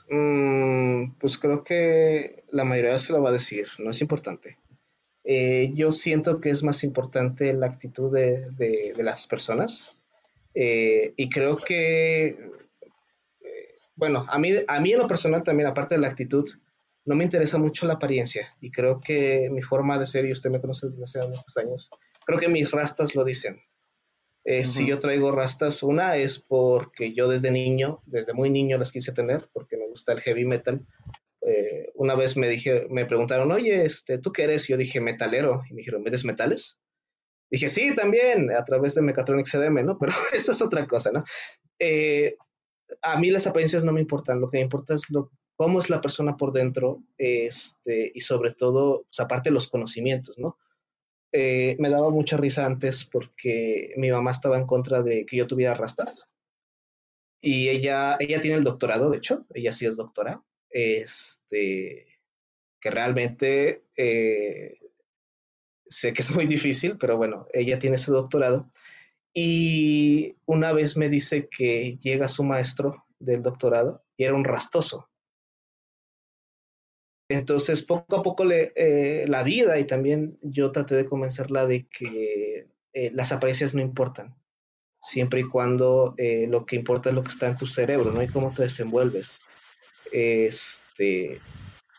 Mm, pues creo que la mayoría se lo va a decir, no es importante. Eh, yo siento que es más importante la actitud de, de, de las personas eh, y creo que, eh, bueno, a mí, a mí en lo personal también, aparte de la actitud, no me interesa mucho la apariencia. Y creo que mi forma de ser, y usted me conoce desde hace muchos años, creo que mis rastas lo dicen. Eh, si yo traigo rastas, una es porque yo desde niño, desde muy niño las quise tener, porque me gusta el heavy metal. una vez me dije, me preguntaron, oye, este, ¿tú qué eres? Y yo dije, metalero. Y me dijeron, ¿metes metales? Dije, sí, también, a través de Mechatronics CDM, ¿no? Pero (laughs) eso es otra cosa, ¿no? Eh, a mí las apariencias no me importan, lo que me importa es lo, cómo es la persona por dentro este, y sobre todo, pues, aparte los conocimientos, ¿no? Eh, me daba mucha risa antes porque mi mamá estaba en contra de que yo tuviera rastas y ella, ella tiene el doctorado, de hecho, ella sí es doctora, este, que realmente eh, sé que es muy difícil, pero bueno, ella tiene su doctorado. Y una vez me dice que llega su maestro del doctorado y era un rastoso. Entonces, poco a poco le, eh, la vida y también yo traté de convencerla de que eh, las apariencias no importan, siempre y cuando eh, lo que importa es lo que está en tu cerebro, ¿no? Y cómo te desenvuelves. Este,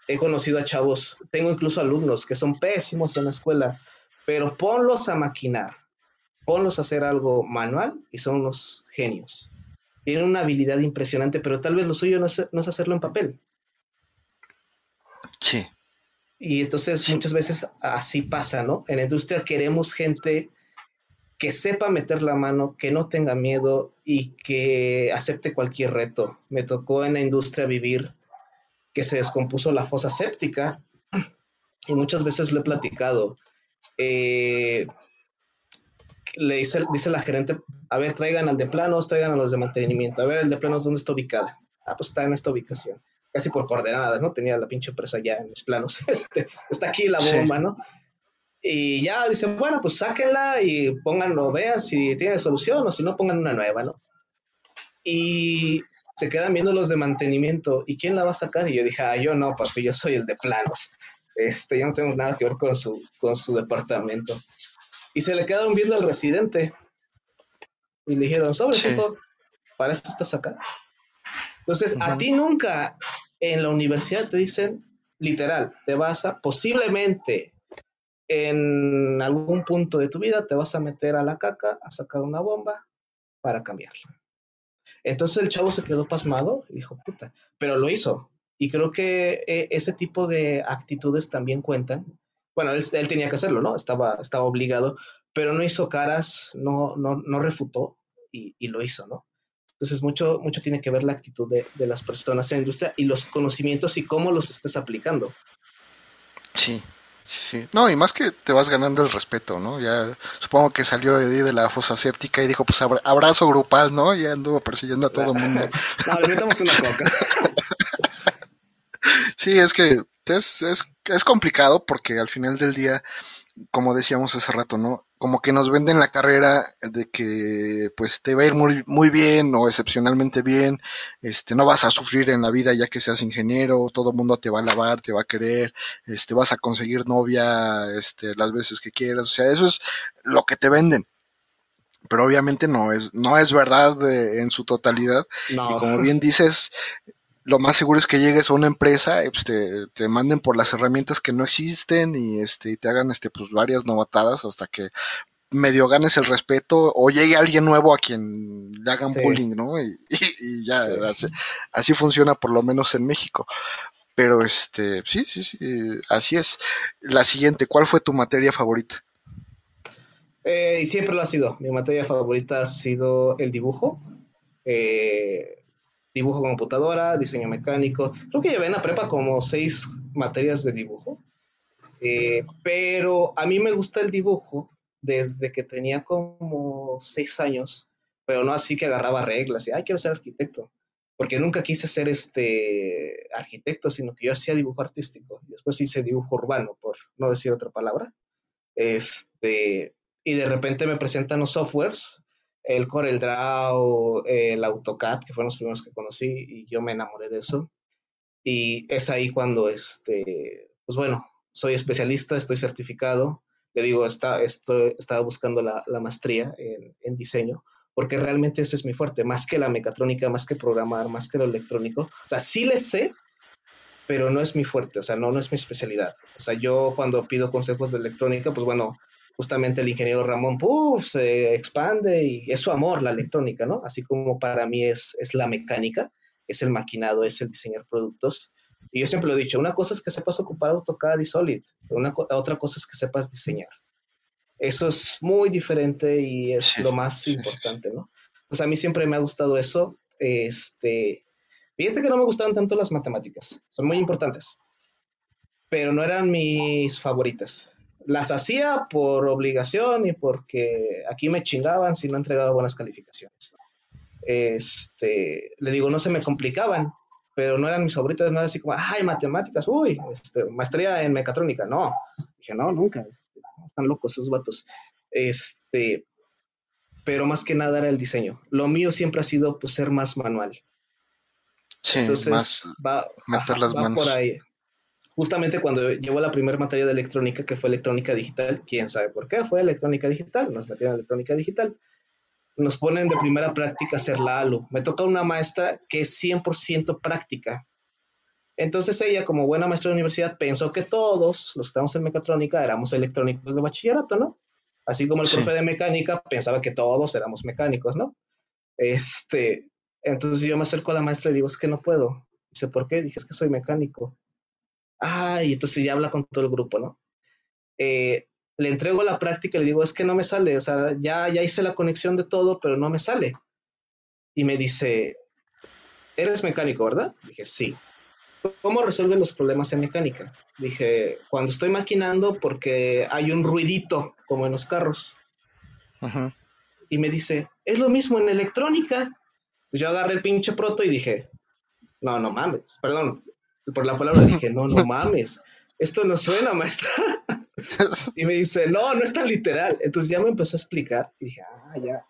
he conocido a chavos, tengo incluso alumnos que son pésimos en la escuela, pero ponlos a maquinar, ponlos a hacer algo manual y son unos genios. Tienen una habilidad impresionante, pero tal vez lo suyo no es, hacerlo en papel. Sí. Y entonces muchas veces así pasa, ¿no? En la industria queremos gente que sepa meter la mano, que no tenga miedo y que acepte cualquier reto. Me tocó en la industria vivir que se descompuso la fosa séptica y muchas veces lo he platicado. Eh, le dice, dice la gerente, a ver, traigan al de planos, traigan a los de mantenimiento, a ver, el de planos, ¿dónde está ubicada? Ah, pues está en esta ubicación, casi por coordenadas, ¿no? Tenía la pinche empresa ya en mis planos, (laughs) este, está aquí la bomba, ¿no? Y ya dicen, bueno, pues sáquenla y pónganlo, vean si tiene solución o si no, pongan una nueva, ¿no? Y se quedan viendo los de mantenimiento. ¿Y quién la va a sacar? Y yo dije, ah, yo no, papi, yo soy el de planos. Este, yo no tengo nada que ver con su, con su departamento. Y se le quedaron viendo al residente. Y le dijeron, sobre todo, para eso estás acá. Entonces, a ti nunca en la universidad te dicen, literal, te vas a, posiblemente en algún punto de tu vida, te vas a meter a la caca a sacar una bomba para cambiarla. Entonces el chavo se quedó pasmado y dijo, puta, pero lo hizo. Y creo que eh, ese tipo de actitudes también cuentan. Bueno, él, tenía que hacerlo, ¿no? Estaba, estaba obligado, pero no hizo caras, no, no, no refutó y, y, lo hizo, ¿no? Entonces, mucho, mucho tiene que ver la actitud de, de las personas en la industria y los conocimientos y cómo los estés aplicando. Sí, Sí, no, y más que te vas ganando el respeto, ¿no? Ya supongo que salió de la fosa séptica y dijo, pues abrazo grupal, ¿no? Y anduvo persiguiendo a todo el mundo. (laughs) no, le metamos una coca. (laughs) sí, es que es, es, es complicado porque al final del día como decíamos hace rato, ¿no? Como que nos venden la carrera de que pues te va a ir muy, muy bien o excepcionalmente bien, este, no vas a sufrir en la vida ya que seas ingeniero, todo el mundo te va a lavar, te va a querer, este, vas a conseguir novia, este, las veces que quieras, o sea, eso es lo que te venden. Pero obviamente no es, no es verdad eh, en su totalidad. Y como bien dices, lo más seguro es que llegues a una empresa, pues te, manden por las herramientas que no existen y este, te hagan este, pues varias novatadas hasta que medio ganes el respeto o llegue alguien nuevo a quien le hagan bullying, ¿no? Y, (laughs) ya, así, funciona por lo menos en México. Pero este, sí, sí, sí, así es. La siguiente, ¿cuál fue tu materia favorita? Eh, y siempre lo ha sido. Mi materia favorita ha sido el dibujo. Eh, dibujo computadora, diseño mecánico. Creo que llevé en la prepa como seis materias de dibujo. Eh, pero a mí me gusta el dibujo desde que tenía como seis años, pero no así que agarraba reglas y, ay, quiero ser arquitecto. Porque nunca quise ser este arquitecto, sino que yo hacía dibujo artístico. Y después hice dibujo urbano, por no decir otra palabra. Este, y de repente me presentan los softwares el CorelDRAW, el AutoCAD, que fueron los primeros que conocí y yo me enamoré de eso. Y es ahí cuando, este, pues bueno, soy especialista, estoy certificado. Le digo, está, estoy, estaba buscando la, la maestría en, en, diseño, porque realmente ese es mi fuerte, más que la mecatrónica, más que programar, más que lo electrónico. O sea, sí le sé, pero no es mi fuerte, o sea, no, no es mi especialidad. O sea, yo cuando pido consejos de electrónica, pues bueno, justamente el ingeniero Ramón, puff, se expande y es su amor la electrónica, ¿no? Así como para mí es, es la mecánica, es el maquinado, es el diseñar productos. Y yo siempre lo he dicho, una cosa es que sepas ocupar AutoCAD y Solid, una, otra cosa es que sepas diseñar. Eso es muy diferente y es lo más importante, ¿no? Pues a mí siempre me ha gustado eso. Este, fíjese que no me gustaban tanto las matemáticas, son muy importantes, pero no eran mis favoritas las hacía por obligación y porque aquí me chingaban si no entregaba buenas calificaciones. Este, le digo, no se me complicaban, pero no eran mis favoritas, no era así como, ay, matemáticas, uy, este, maestría en mecatrónica, no. Dije, no, nunca, este, están locos esos vatos. Este, pero más que nada era el diseño. Lo mío siempre ha sido pues, ser más manual. Sí, Entonces, más va, meter las manos. por ahí justamente cuando llevo la primera materia de electrónica, que fue electrónica digital, quién sabe por qué fue electrónica digital, nos metieron electrónica digital, nos ponen de primera práctica hacer la ALU. Me toca una maestra que es 100% práctica. Entonces ella, como buena maestra de universidad, pensó que todos los que estamos en mecatrónica éramos electrónicos de bachillerato, ¿no? Así como el profe de mecánica pensaba que todos éramos mecánicos, ¿no? Este, entonces yo me acerco a la maestra y digo, es que no puedo. Dice, ¿por qué? Dije, es que soy mecánico. Ay, entonces ya habla con todo el grupo, ¿no? Eh, le entrego la práctica y le digo, es que no me sale, o sea, ya, ya hice la conexión de todo, pero no me sale. Y me dice, eres mecánico, ¿verdad? Dije, sí. ¿Cómo resuelven los problemas en mecánica? Dije, cuando estoy maquinando porque hay un ruidito, como en los carros. Y me dice, es lo mismo en electrónica. Entonces yo agarré el pinche proto y dije, no, no mames, perdón, por la palabra dije, no, no (laughs) mames, esto no suena, maestra. (laughs) y me dice, no, no es tan literal. Entonces ya me empezó a explicar y dije, ah, ya.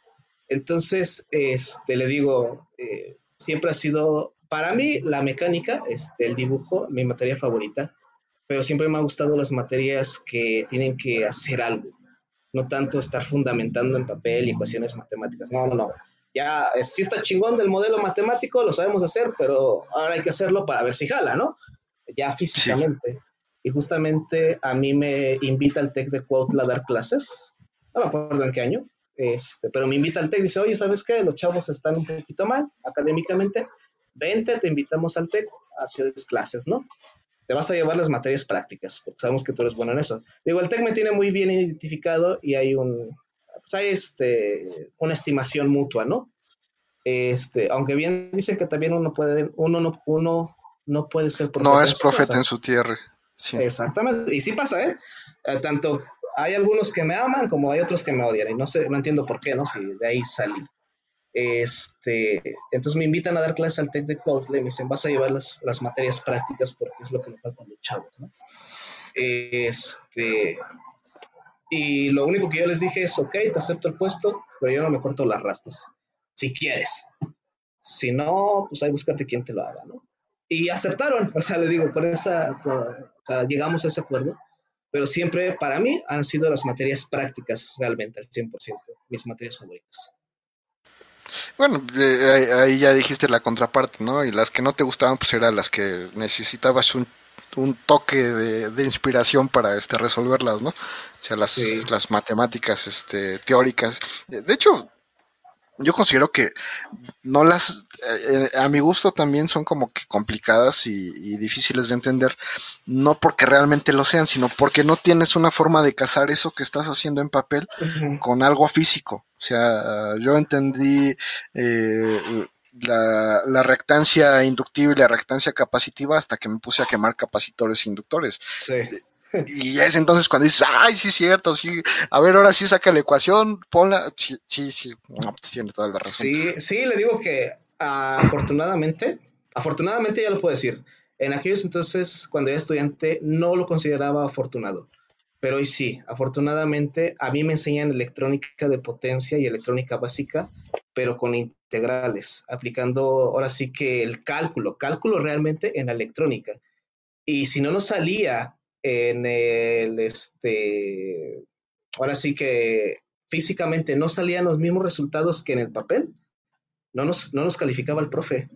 Entonces, este, le digo, eh, siempre ha sido, para mí, la mecánica, este, el dibujo, mi materia favorita, pero siempre me ha gustado las materias que tienen que hacer algo, no tanto estar fundamentando en papel y ecuaciones matemáticas. No, no, no ya sí está chingón del modelo matemático, lo sabemos hacer, pero ahora hay que hacerlo para ver si jala, ¿no? Ya físicamente. Y justamente a mí me invita el TEC de Cuautla a dar clases, no me acuerdo en qué año, este, pero me invita al TEC y dice, oye, ¿sabes qué? Los chavos están un poquito mal académicamente, vente, te invitamos al TEC a que des clases, ¿no? te vas a llevar las materias prácticas, porque sabemos que tú eres bueno en eso. Digo, el TEC me tiene muy bien identificado y hay un, pues hay este, una estimación mutua, ¿no? Este, aunque bien dicen que también uno puede, uno no, uno no puede ser profeta. No es profeta en su tierra. Exactamente, y sí pasa, ¿eh? ¿eh? Tanto hay algunos que me aman como hay otros que me odian, y no sé, no entiendo por qué, ¿no? Si de ahí salí. Este, entonces me invitan a dar clases al TEC de Cloudley, me dicen, vas a llevar las, las materias prácticas porque es lo que me falta los chavos, ¿no? Este, y lo único que yo les dije es, ok, te acepto el puesto, pero yo no me corto las rastas, si quieres. Si no, pues ahí búscate quien te lo haga, ¿no? Y aceptaron, o sea, le digo, por esa, o sea, llegamos a ese acuerdo, pero siempre para mí han sido las materias prácticas realmente al 100%, mis materias favoritas. Bueno, eh, ahí ya dijiste la contraparte, ¿no? Y las que no te gustaban, pues eran las que necesitabas un, un toque de, de, inspiración para este, resolverlas, ¿no? O sea, las, las matemáticas este, teóricas. De hecho, yo considero que no las, eh, a mi gusto también son como que complicadas y, difíciles de entender, no porque realmente lo sean, sino porque no tienes una forma de casar eso que estás haciendo en papel con algo físico. O sea, yo entendí eh, la, la, reactancia inductiva y la reactancia capacitiva hasta que me puse a quemar capacitores e inductores. Sí. Y es entonces cuando dices, ay, sí, cierto, sí, a ver, ahora sí saca la ecuación, ponla, sí, sí, sí, no, pues tiene toda la razón. Sí, sí, le digo que afortunadamente, afortunadamente ya lo puedo decir, en aquellos entonces, cuando era estudiante, no lo consideraba afortunado, pero hoy sí, afortunadamente, a mí me enseñan electrónica de potencia y electrónica básica, pero con integrales, aplicando ahora sí que el cálculo, cálculo realmente en la electrónica. Y si no nos salía en el, este, ahora sí que físicamente no salían los mismos resultados que en el papel, no nos, no nos calificaba el profe.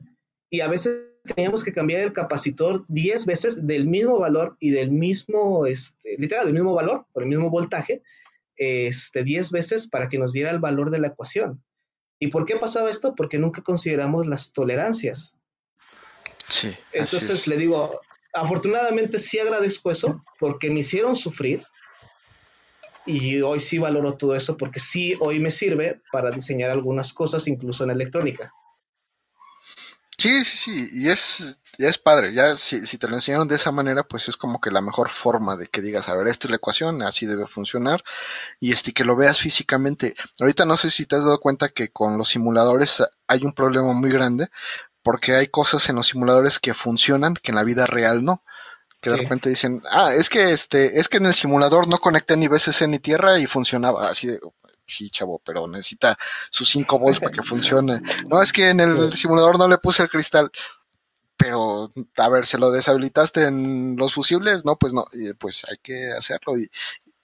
Y a veces teníamos que cambiar el capacitor 10 veces del mismo valor y del mismo, este, literal, del mismo valor, por el mismo voltaje, este, 10 veces para que nos diera el valor de la ecuación. ¿Y por qué pasaba esto? Porque nunca consideramos las tolerancias. Sí. Entonces le digo, afortunadamente sí agradezco eso porque me hicieron sufrir y hoy sí valoro todo eso porque sí hoy me sirve para diseñar algunas cosas incluso en electrónica. Sí, sí, sí, y es, es padre, ya si, si, te lo enseñaron de esa manera, pues es como que la mejor forma de que digas, a ver, esta es la ecuación, así debe funcionar, y este, que lo veas físicamente. Ahorita no sé si te has dado cuenta que con los simuladores hay un problema muy grande, porque hay cosas en los simuladores que funcionan que en la vida real no. Que de repente dicen, ah, es que este, es que en el simulador no conecté ni BSC ni tierra y funcionaba así de, sí, chavo, pero necesita sus 5 volts para que funcione. (laughs) No, es que en el simulador no le puse el cristal, pero a ver, ¿se lo deshabilitaste en los fusibles? No, pues no, pues hay que hacerlo. Y,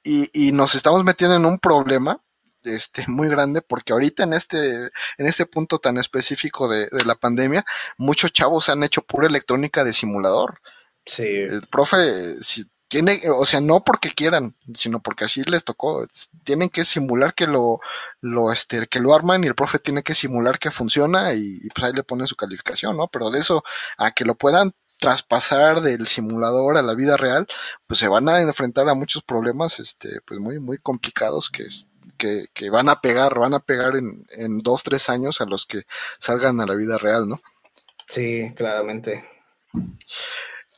y, y nos estamos metiendo en un problema este, muy grande porque ahorita en este, en este punto tan específico de, la pandemia, muchos chavos han hecho pura electrónica de simulador. Sí. El profe, si tiene, o sea, no porque quieran, sino porque así les tocó. Tienen que simular que lo, lo, este, que lo arman y el profe tiene que simular que funciona y, pues ahí le ponen su calificación, ¿no? Pero de eso a que lo puedan traspasar del simulador a la vida real, pues se van a enfrentar a muchos problemas, este, pues muy, muy complicados que, que, van a pegar, van a pegar en, en dos, tres años a los que salgan a la vida real, ¿no? Sí, claramente.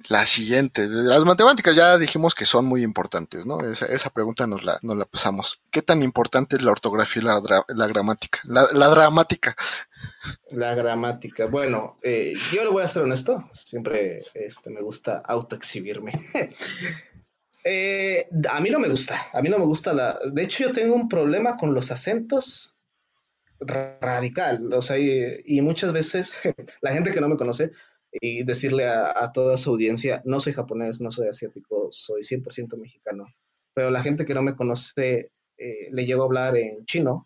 La siguiente, las matemáticas ya dijimos que son muy importantes, ¿no? Esa, pregunta nos la, nos la pasamos. ¿Qué tan importante es la ortografía y la, la gramática? La, la, dramática. La gramática. Bueno, eh, yo le voy a ser honesto, siempre este, me gusta autoexhibirme. (laughs) Eh, a mí no me gusta, a mí no me gusta la... De hecho, yo tengo un problema con los acentos radical, o sea, y, muchas veces (laughs) la gente que no me conoce y decirle a, toda su audiencia, no soy japonés, no soy asiático, soy 100% mexicano, pero la gente que no me conoce eh, le llego a hablar en chino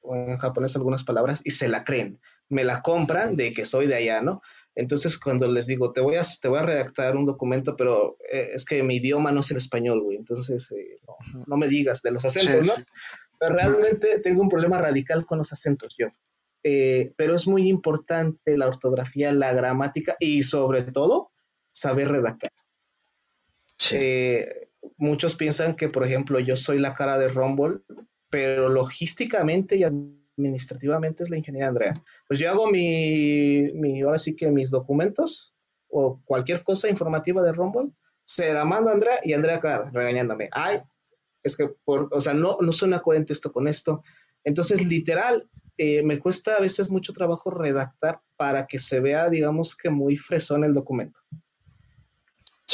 o en japonés algunas palabras y se la creen, me la compran de que soy de allá, ¿no? Entonces, cuando les digo, te voy a, te voy a redactar un documento, pero eh, es que mi idioma no es el español, güey, entonces eh, no, me digas de los acentos, ¿no? Pero realmente tengo un problema radical con los acentos yo. Eh, pero es muy importante la ortografía, la gramática y sobre todo saber redactar. Eh, muchos piensan que, por ejemplo, yo soy la cara de Rumble, pero logísticamente y administrativamente es la ingeniera Andrea. Pues yo hago mi, mi ahora sí que mis documentos o cualquier cosa informativa de Rumble, se la mando a Andrea y Andrea acá regañándome. Ay, es que, por, o sea, no, no suena coherente esto con esto. Entonces, literal, eh, me cuesta a veces mucho trabajo redactar para que se vea, digamos que muy fresón el documento.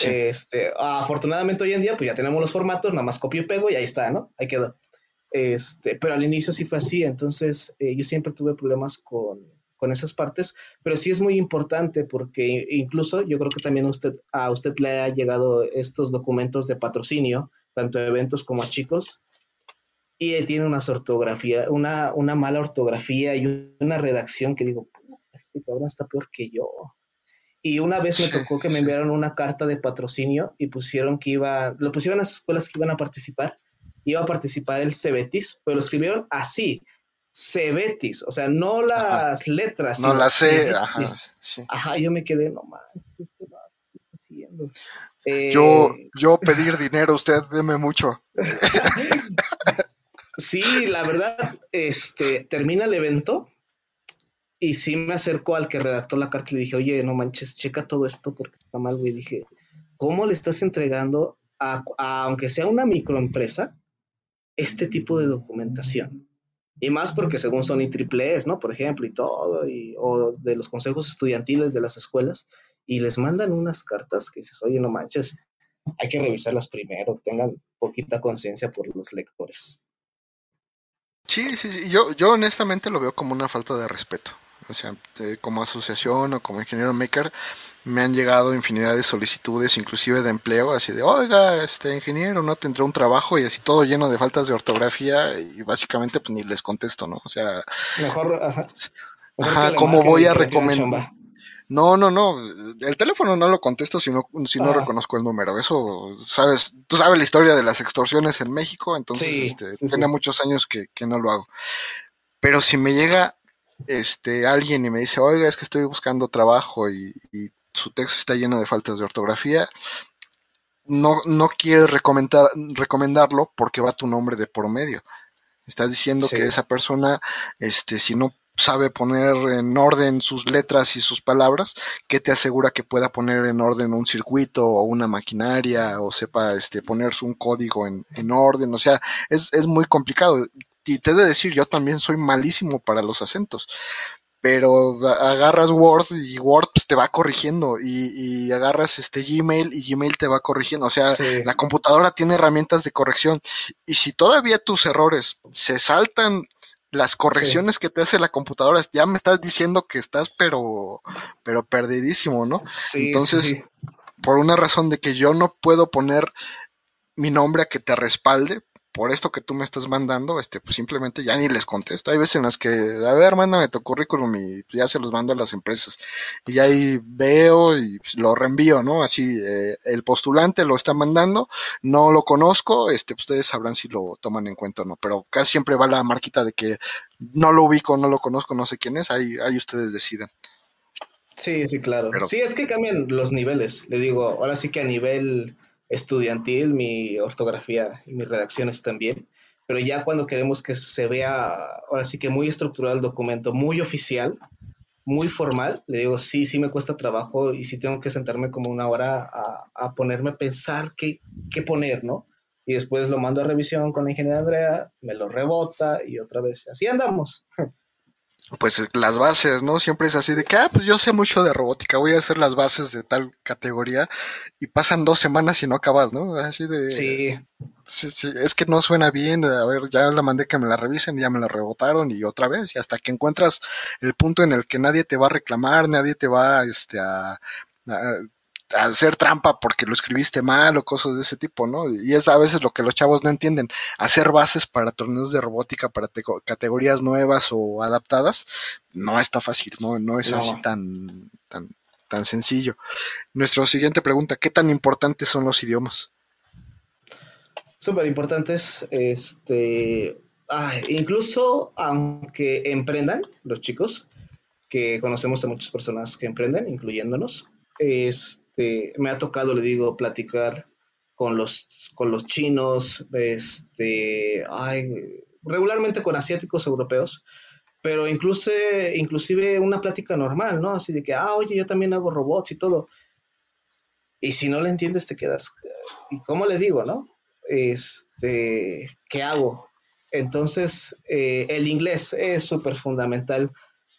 Este, afortunadamente hoy en día, pues ya tenemos los formatos, nada más copio y pego y ahí está, ¿no? Ahí quedó. Este, pero al inicio sí fue así, entonces eh, yo siempre tuve problemas con, con esas partes, pero sí es muy importante porque incluso yo creo que también usted, a usted le ha llegado estos documentos de patrocinio, tanto de eventos como a chicos, y tiene una ortografía, una, una mala ortografía y una redacción que digo, este cabrón está peor que yo. Y una vez me tocó que me enviaron una carta de patrocinio y pusieron que iba, lo pusieron a las escuelas que iban a participar, iba a participar el Cebetis, pero lo escribieron así, Cebetis, o sea, no las letras. No las sé, ajá, Ajá, yo me quedé, no manches, este va, ¿qué está haciendo? yo, eh, yo (laughs) pedir dinero, usted deme mucho. (laughs) sí, la verdad, este, termina el evento y sí me acercó al que redactó la carta y le dije, oye, no manches, checa todo esto porque está mal, güey. Dije, ¿cómo le estás entregando, a, aunque sea una microempresa, este tipo de documentación? Y más porque según son IEEEs, ¿no? Por ejemplo, y todo, y, o de los consejos estudiantiles de las escuelas, y les mandan unas cartas que dices, oye, no manches, hay que revisarlas primero, tengan poquita conciencia por los lectores. Sí, sí, sí, yo, yo honestamente lo veo como una falta de respeto. O sea, como asociación o como ingeniero maker, me han llegado infinidad de solicitudes, inclusive de empleo, así de, oiga, este ingeniero, no tendrá un trabajo y así todo lleno de faltas de ortografía y básicamente pues ni les contesto, ¿no? O sea... Mejor, ajá. ajá, ¿cómo voy a recomendar? No, no, no. El teléfono no lo contesto si no, si no ah. reconozco el número. Eso, sabes, tú sabes la historia de las extorsiones en México, entonces este, tiene muchos años que, que, no lo hago. Pero si me llega este alguien y me dice, oiga, es que estoy buscando trabajo y, su texto está lleno de faltas de ortografía, no, no quieres recomendar, recomendarlo porque va tu nombre de por medio. Estás diciendo que esa persona, este, si no sabe poner en orden sus letras y sus palabras, ¿qué te asegura que pueda poner en orden un circuito o una maquinaria o sepa este, poner un código en, en orden? O sea, es, es muy complicado y te he de decir, yo también soy malísimo para los acentos. Pero agarras Word y Word pues, te va corrigiendo y, agarras este Gmail y Gmail te va corrigiendo. O sea, la computadora tiene herramientas de corrección y si todavía tus errores se saltan las correcciones que te hace la computadora, ya me estás diciendo que estás pero pero perdidísimo, ¿no? Entonces, por una razón de que yo no puedo poner mi nombre a que te respalde, por esto que tú me estás mandando, este, pues simplemente ya ni les contesto. Hay veces en las que, a ver, mándame tu currículum y ya se los mando a las empresas. Y ahí veo y pues, lo reenvío, ¿no? Así, eh, el postulante lo está mandando, no lo conozco, este, pues, ustedes sabrán si lo toman en cuenta o no. Pero casi siempre va la marquita de que no lo ubico, no lo conozco, no sé quién es, ahí, ahí ustedes deciden. Sí, sí, claro. sí, es que cambian los niveles. Le digo, ahora sí que a nivel estudiantil, mi ortografía y mis redacciones también, pero ya cuando queremos que se vea, ahora sí que muy estructurado el documento, muy oficial, muy formal, le digo, sí, sí me cuesta trabajo y sí tengo que sentarme como una hora a, ponerme a pensar qué, qué poner, ¿no? Y después lo mando a revisión con la ingeniera Andrea, me lo rebota y otra vez, así andamos. (laughs) pues las bases, ¿no? Siempre es así de que, ah, pues yo sé mucho de robótica, voy a hacer las bases de tal categoría y pasan dos semanas y no acabas, ¿no? Así de... Sí. Sí, sí, es que no suena bien, a ver, ya la mandé que me la revisen, ya me la rebotaron y otra vez, y hasta que encuentras el punto en el que nadie te va a reclamar, nadie te va este, a, a hacer trampa porque lo escribiste mal o cosas de ese tipo, ¿no? Y es a veces lo que los chavos no entienden. Hacer bases para torneos de robótica, para categorías nuevas o adaptadas, no está fácil, no, no es así tan, tan, tan sencillo. Nuestra siguiente pregunta, ¿qué tan importantes son los idiomas? Súper importantes, este, ah, incluso aunque emprendan los chicos, que conocemos a muchas personas que emprenden, incluyéndonos, es, este, me ha tocado, le digo, platicar con los, con los chinos, este, regularmente con asiáticos europeos, pero incluso, inclusive una plática normal, ¿no? Así de que, ah, oye, yo también hago robots y todo. Y si no le entiendes, te quedas, ¿y cómo le digo, no? Este, ¿qué hago? Entonces, eh, el inglés es súper fundamental.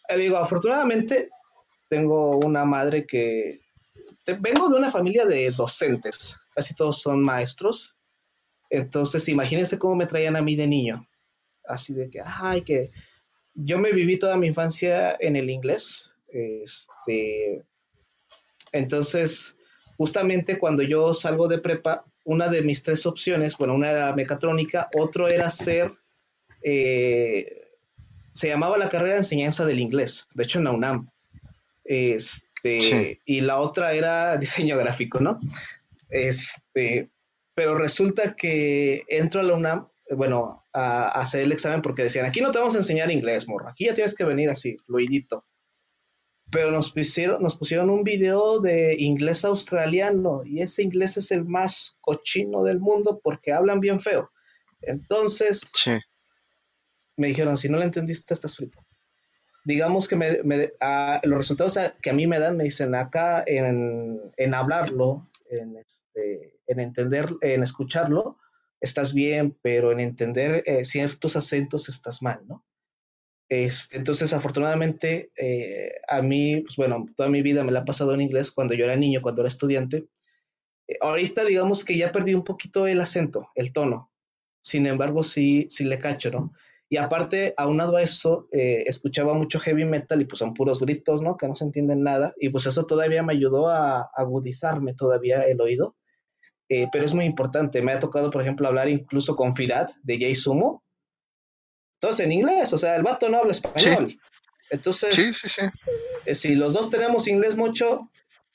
Le digo, afortunadamente, tengo una madre que, vengo de una familia de docentes, casi todos son maestros. Entonces, imagínense cómo me traían a mí de niño. Así de que, ay, que yo me viví toda mi infancia en el inglés. Este, entonces, justamente cuando yo salgo de prepa, una de mis tres opciones, bueno, una era mecatrónica, otro era ser, eh, se llamaba la carrera de enseñanza del inglés, de hecho en la UNAM. Este, Y la otra era diseño gráfico, ¿no? Este, pero resulta que entro a la UNAM, bueno, a, a, hacer el examen porque decían, aquí no te vamos a enseñar inglés, morro, aquí ya tienes que venir así, fluidito pero nos pusieron, nos pusieron un video de inglés australiano y ese inglés es el más cochino del mundo porque hablan bien feo. Entonces, me dijeron, si no le entendiste, estás frito. Digamos que me, los resultados que a mí me dan me dicen acá en, en hablarlo, en, este, en entender, en escucharlo, estás bien, pero en entender eh, ciertos acentos estás mal, ¿no? Este, entonces, afortunadamente, eh, a mí, pues bueno, toda mi vida me la ha pasado en inglés cuando yo era niño, cuando era estudiante. Eh, ahorita, digamos que ya perdí un poquito el acento, el tono. Sin embargo, sí, sí le cacho, ¿no? Y aparte, aunado a eso, eh, escuchaba mucho heavy metal y pues son puros gritos, ¿no? Que no se entienden nada. Y pues eso todavía me ayudó a agudizarme todavía el oído. pero es muy importante. Me ha tocado, por ejemplo, hablar incluso con Firad de Jay Sumo entonces, en inglés, o sea, el vato no habla español. Entonces, eh, si los dos tenemos inglés mucho,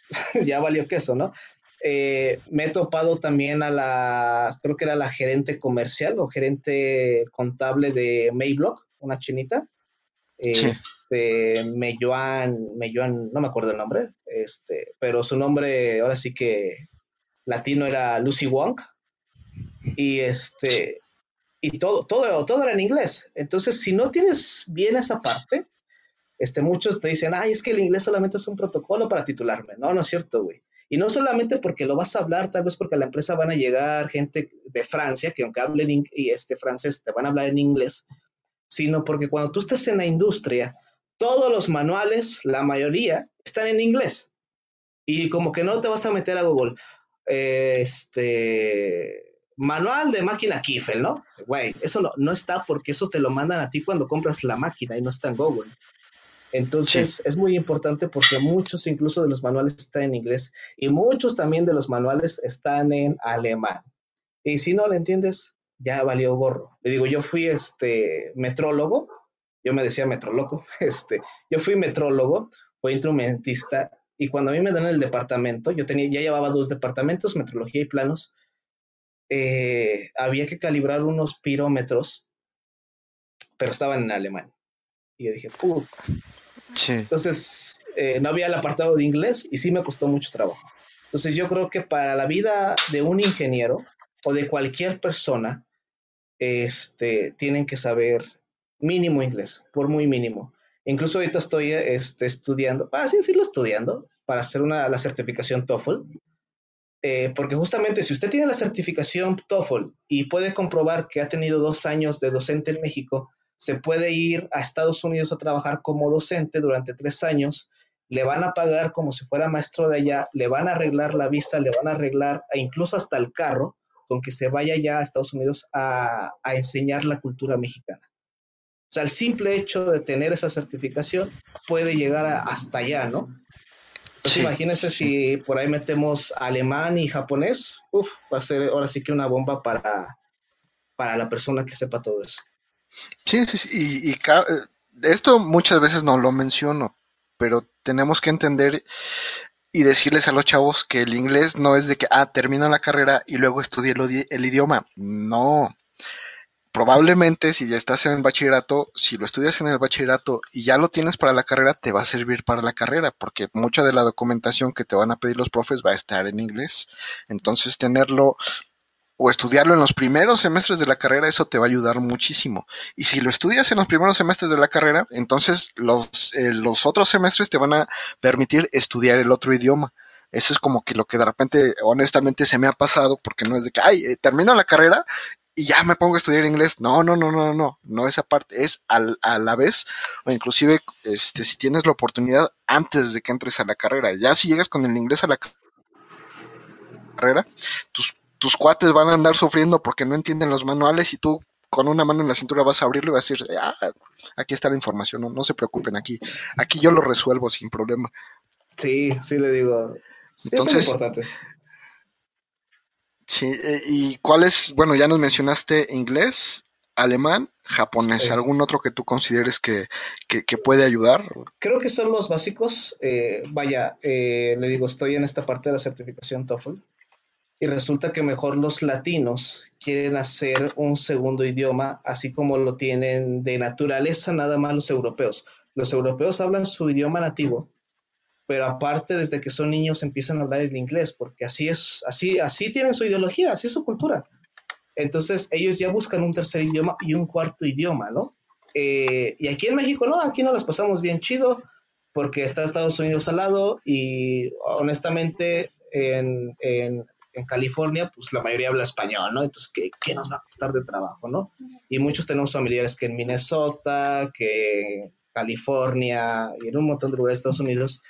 (laughs) ya valió queso, ¿no? Eh, me he topado también a la, creo que era la gerente comercial o gerente contable de Mayblock, una chinita. Este, Meyoan, no me acuerdo el nombre, este, pero su nombre ahora sí que latino era Lucy Wong. Y este, y todo, todo, todo era en inglés. Entonces, si no tienes bien esa parte, este, muchos te dicen, ay, es que el inglés solamente es un protocolo para titularme. No, no es cierto, güey. Y no solamente porque lo vas a hablar, tal vez porque a la empresa van a llegar gente de Francia, que aunque hablen y este francés, te van a hablar en inglés, sino porque cuando tú estás en la industria, todos los manuales, la mayoría, están en inglés. Y como que no te vas a meter a Google. Este, manual de máquina Kiffel, ¿no? Güey, eso no, no está porque eso te lo mandan a ti cuando compras la máquina y no está en Google. Entonces es muy importante porque muchos incluso de los manuales están en inglés y muchos también de los manuales están en alemán. Y si no le entiendes, ya valió gorro. Le digo, yo fui este metrólogo, yo me decía metrólogo, (laughs) este, yo fui metrólogo, fui instrumentista y cuando a mí me dan el departamento, yo tenía, ya llevaba dos departamentos, metrología y planos, eh, había que calibrar unos pirómetros, pero estaban en alemán. Y yo dije, Puh. Entonces, eh, no había el apartado de inglés y sí me costó mucho trabajo. Entonces, yo creo que para la vida de un ingeniero o de cualquier persona, este, tienen que saber mínimo inglés, por muy mínimo. Incluso ahorita estoy este, estudiando, así ah, decirlo, estudiando para hacer una, la certificación TOEFL. Eh, porque justamente si usted tiene la certificación TOEFL y puede comprobar que ha tenido dos años de docente en México, se puede ir a Estados Unidos a trabajar como docente durante tres años, le van a pagar como si fuera maestro de allá, le van a arreglar la visa, le van a arreglar e incluso hasta el carro con que se vaya ya a Estados Unidos a, a enseñar la cultura mexicana. O sea, el simple hecho de tener esa certificación puede llegar hasta allá, ¿no? Entonces, imagínense si por ahí metemos alemán y japonés, uf, va a ser ahora sí que una bomba para, para la persona que sepa todo eso. Sí, sí, sí. Y, eh, esto muchas veces no lo menciono, pero tenemos que entender y decirles a los chavos que el inglés no es de que, ah, termina la carrera y luego estudie el, el idioma. No. probablemente si ya estás en el bachillerato, si lo estudias en el bachillerato y ya lo tienes para la carrera, te va a servir para la carrera, porque mucha de la documentación que te van a pedir los profes va a estar en inglés. Entonces, tenerlo o estudiarlo en los primeros semestres de la carrera, eso te va a ayudar muchísimo. Y si lo estudias en los primeros semestres de la carrera, entonces los, eh, los otros semestres te van a permitir estudiar el otro idioma. Eso es como que lo que de repente, honestamente, se me ha pasado, porque no es de que, ay, eh, termino la carrera y ya me pongo a estudiar inglés. No, no, no, no, no, no esa parte, es a la vez, o inclusive, este, si tienes la oportunidad antes de que entres a la carrera. Ya si llegas con el inglés a la carrera, tus tus cuates van a andar sufriendo porque no entienden los manuales y tú con una mano en la cintura vas a abrirlo y vas a decir, ah, aquí está la información, no, no se preocupen aquí, aquí yo lo resuelvo sin problema. Sí, sí le digo. Entonces. Sí, eh, ¿y cuál es? Bueno, ya nos mencionaste inglés, alemán, japonés, ¿algún otro que tú consideres que, puede ayudar? Creo que son los básicos. Eh, vaya, eh, le digo, estoy en esta parte de la certificación TOEFL y resulta que mejor los latinos quieren hacer un segundo idioma, así como lo tienen de naturaleza nada más los europeos. Los europeos hablan su idioma nativo, pero aparte desde que son niños empiezan a hablar el inglés, porque así es, así, así tienen su ideología, así es su cultura. Entonces ellos ya buscan un tercer idioma y un cuarto idioma, ¿no? Eh, y aquí en México no, aquí no las pasamos bien chido, porque está Estados Unidos al lado y honestamente en, en en California, pues la mayoría habla español, ¿no? Entonces, ¿qué, ¿qué, nos va a costar de trabajo, no? Y muchos tenemos familiares que en Minnesota, que en California y en un montón de lugares de Estados Unidos,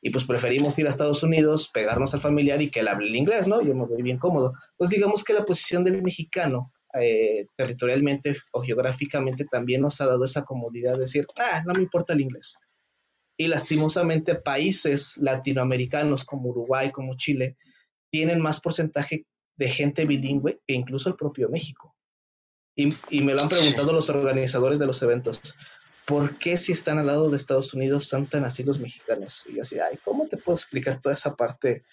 y pues preferimos ir a Estados Unidos, pegarnos al familiar y que él hable el inglés, ¿no? Yo me voy bien cómodo. Pues digamos que la posición del mexicano eh, territorialmente o geográficamente también nos ha dado esa comodidad de decir, ah, no me importa el inglés. Y lastimosamente países latinoamericanos como Uruguay, como Chile, tienen más porcentaje de gente bilingüe que incluso el propio México. Y, me lo han preguntado los organizadores de los eventos. ¿Por qué si están al lado de Estados Unidos son tan así los mexicanos? Y yo así, ay, ¿cómo te puedo explicar toda esa parte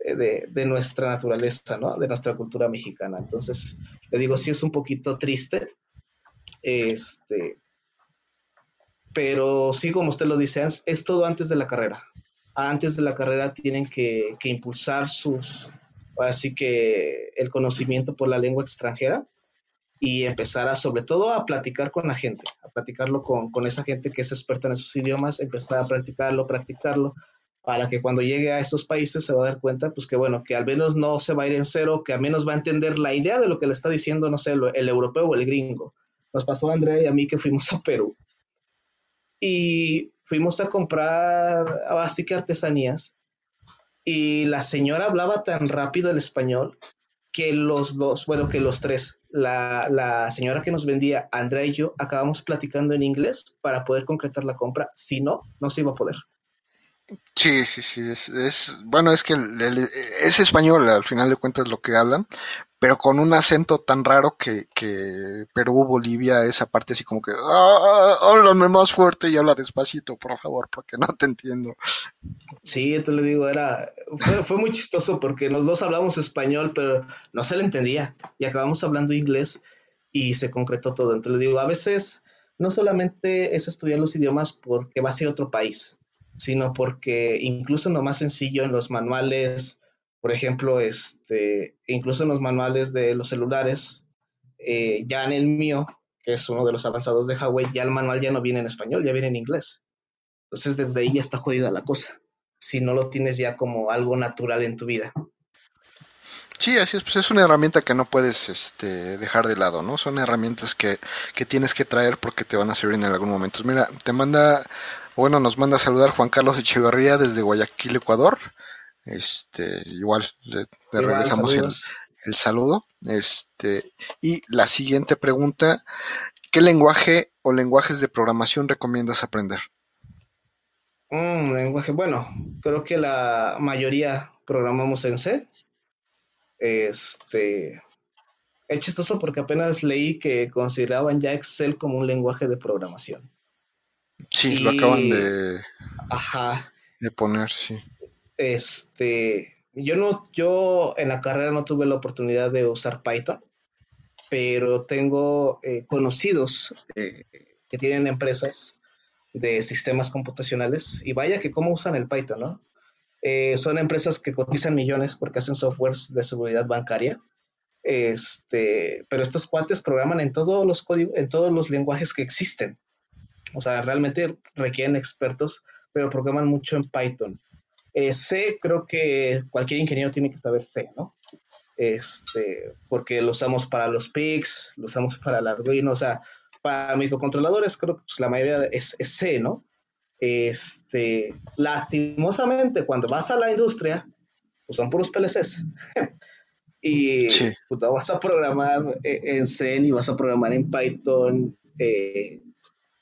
eh, de, de, nuestra naturaleza, ¿no? De nuestra cultura mexicana. Entonces, le digo, sí es un poquito triste. Este, pero sí, como usted lo dice, es todo antes de la carrera antes de la carrera tienen que, impulsar sus, así que el conocimiento por la lengua extranjera y empezar a, sobre todo, a platicar con la gente, a platicarlo con, con, esa gente que es experta en esos idiomas, empezar a practicarlo, practicarlo, para que cuando llegue a esos países se va a dar cuenta, pues que bueno, que al menos no se va a ir en cero, que al menos va a entender la idea de lo que le está diciendo, no sé, el europeo o el gringo. Nos pasó a Andrea y a mí que fuimos a Perú. Y fuimos a comprar así que artesanías y la señora hablaba tan rápido el español que los dos, bueno, que los tres, la, la, señora que nos vendía, Andrea y yo, acabamos platicando en inglés para poder concretar la compra. Si no, no se iba a poder. Sí, sí, sí, es, bueno, es que es español al final de cuentas lo que hablan, pero con un acento tan raro que, que Perú, Bolivia, esa parte así como que, ah, háblame más fuerte y habla despacito, por favor, porque no te entiendo. Sí, te lo digo, era, fue, fue muy chistoso porque los dos hablamos español, pero no se le entendía y acabamos hablando inglés y se concretó todo. Entonces le digo, a veces no solamente es estudiar los idiomas porque va a ser otro país, sino porque incluso lo más sencillo en los manuales, por ejemplo, este, incluso en los manuales de los celulares, eh, ya en el mío, que es uno de los avanzados de Huawei, ya el manual ya no viene en español, ya viene en inglés. Entonces desde ahí ya está jodida la cosa, si no lo tienes ya como algo natural en tu vida. Sí, así es, pues es una herramienta que no puedes este, dejar de lado, ¿no? Son herramientas que, que tienes que traer porque te van a servir en algún momento. Mira, te manda bueno, nos manda a saludar Juan Carlos Echeverría desde Guayaquil, Ecuador. Este, igual, le, regresamos el, saludo. Este, y la siguiente pregunta, ¿qué lenguaje o lenguajes de programación recomiendas aprender? Un lenguaje, bueno, creo que la mayoría programamos en C. Este, es chistoso porque apenas leí que consideraban ya Excel como un lenguaje de programación. Sí, lo acaban de, ajá, de poner, sí. Este, yo no, yo en la carrera no tuve la oportunidad de usar Python, pero tengo eh, conocidos eh, que tienen empresas de sistemas computacionales y vaya que cómo usan el Python, ¿no? Eh, son empresas que cotizan millones porque hacen softwares de seguridad bancaria. Este, pero estos cuates programan en todos los códigos, en todos los lenguajes que existen. O sea, realmente requieren expertos, pero programan mucho en Python. Eh, C, creo que cualquier ingeniero tiene que saber C, ¿no? Este, porque lo usamos para los PICs, lo usamos para el Arduino, o sea, para microcontroladores creo que pues, la mayoría es, es C, ¿no? Este, lastimosamente, cuando vas a la industria, pues son puros PLCs. (laughs) y pues, vas a programar en C y vas a programar en Python. Eh,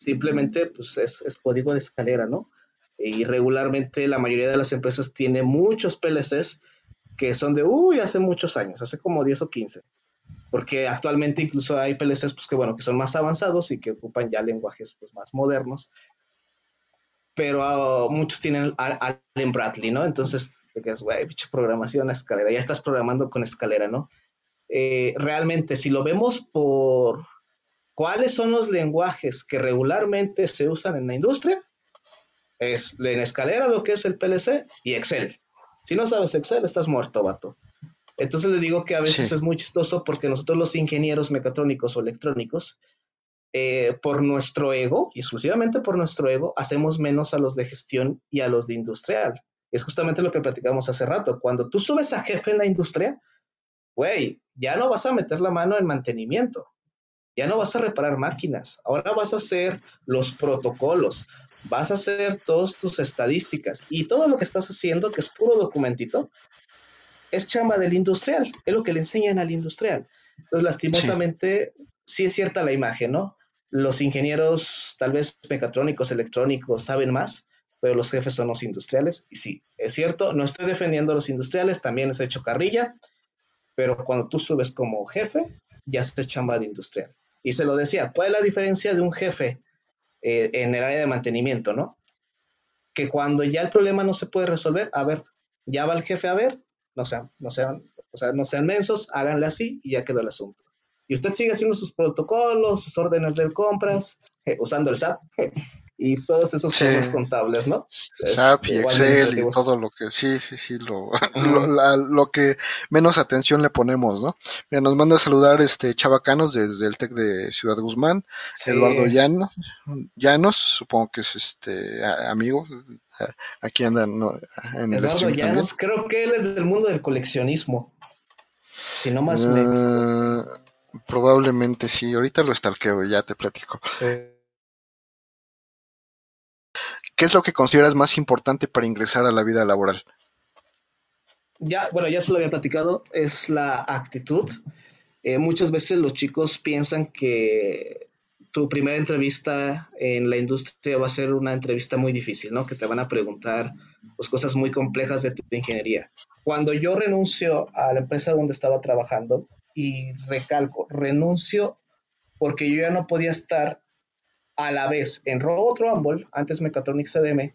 simplemente, pues es, es, código de escalera, ¿no? Y regularmente la mayoría de las empresas tiene muchos PLCs que son de, uy, hace muchos años, hace como 10 o 15. Porque actualmente incluso hay PLCs pues, que, bueno, que son más avanzados y que ocupan ya lenguajes pues, más modernos pero ah, muchos tienen Allen Bradley, ¿no? Entonces, te quedas, güey, bicho, programación a escalera, ya estás programando con escalera, ¿no? Eh, realmente, si lo vemos por cuáles son los lenguajes que regularmente se usan en la industria, es en escalera lo que es el PLC y Excel. Si no sabes Excel, estás muerto, vato. Entonces le digo que a veces es muy chistoso porque nosotros los ingenieros mecatrónicos o electrónicos eh, por nuestro ego, y exclusivamente por nuestro ego, hacemos menos a los de gestión y a los de industrial. Es justamente lo que platicamos hace rato. Cuando tú subes a jefe en la industria, güey, ya no vas a meter la mano en mantenimiento, ya no vas a reparar máquinas, ahora vas a hacer los protocolos, vas a hacer todas tus estadísticas y todo lo que estás haciendo, que es puro documentito, es chamba del industrial, es lo que le enseñan al industrial. Entonces, lastimosamente, sí es cierta la imagen, ¿no? Los ingenieros, tal vez mecatrónicos, electrónicos, saben más, pero los jefes son los industriales. Y sí, es cierto, no estoy defendiendo a los industriales, también es hecho carrilla, pero cuando tú subes como jefe, ya se chamba de industrial. Y se lo decía, ¿cuál es la diferencia de un jefe eh, en el área de mantenimiento, no? Que cuando ya el problema no se puede resolver, a ver, ya va el jefe a ver, no sean, no sean, o sea, no sean mensos, háganle así y ya quedó el asunto y usted sigue haciendo sus protocolos, sus órdenes de compras, eh, usando el SAP y todos esos sí. contables, ¿no? SAP y Excel y todo lo que, sí, sí, sí, lo, (laughs) lo, que menos atención le ponemos, ¿no? Mira, nos manda a saludar este Chavacanos desde el TEC de Ciudad Guzmán, Eduardo Llanos, Llanos, supongo que es este amigo, aquí andan en el Eduardo Llanos, creo que él es del mundo del coleccionismo. Si no más uh, Probablemente sí, ahorita lo estalqueo, ya te platico. ¿Qué es lo que consideras más importante para ingresar a la vida laboral? Ya, bueno, ya se lo había platicado, es la actitud. Eh, muchas veces los chicos piensan que tu primera entrevista en la industria va a ser una entrevista muy difícil, ¿no? Que te van a preguntar pues, cosas muy complejas de tu ingeniería. Cuando yo renuncio a la empresa donde estaba trabajando, y recalco, renuncio porque yo ya no podía estar a la vez en Robot Rumble, antes Mechatronics CDM,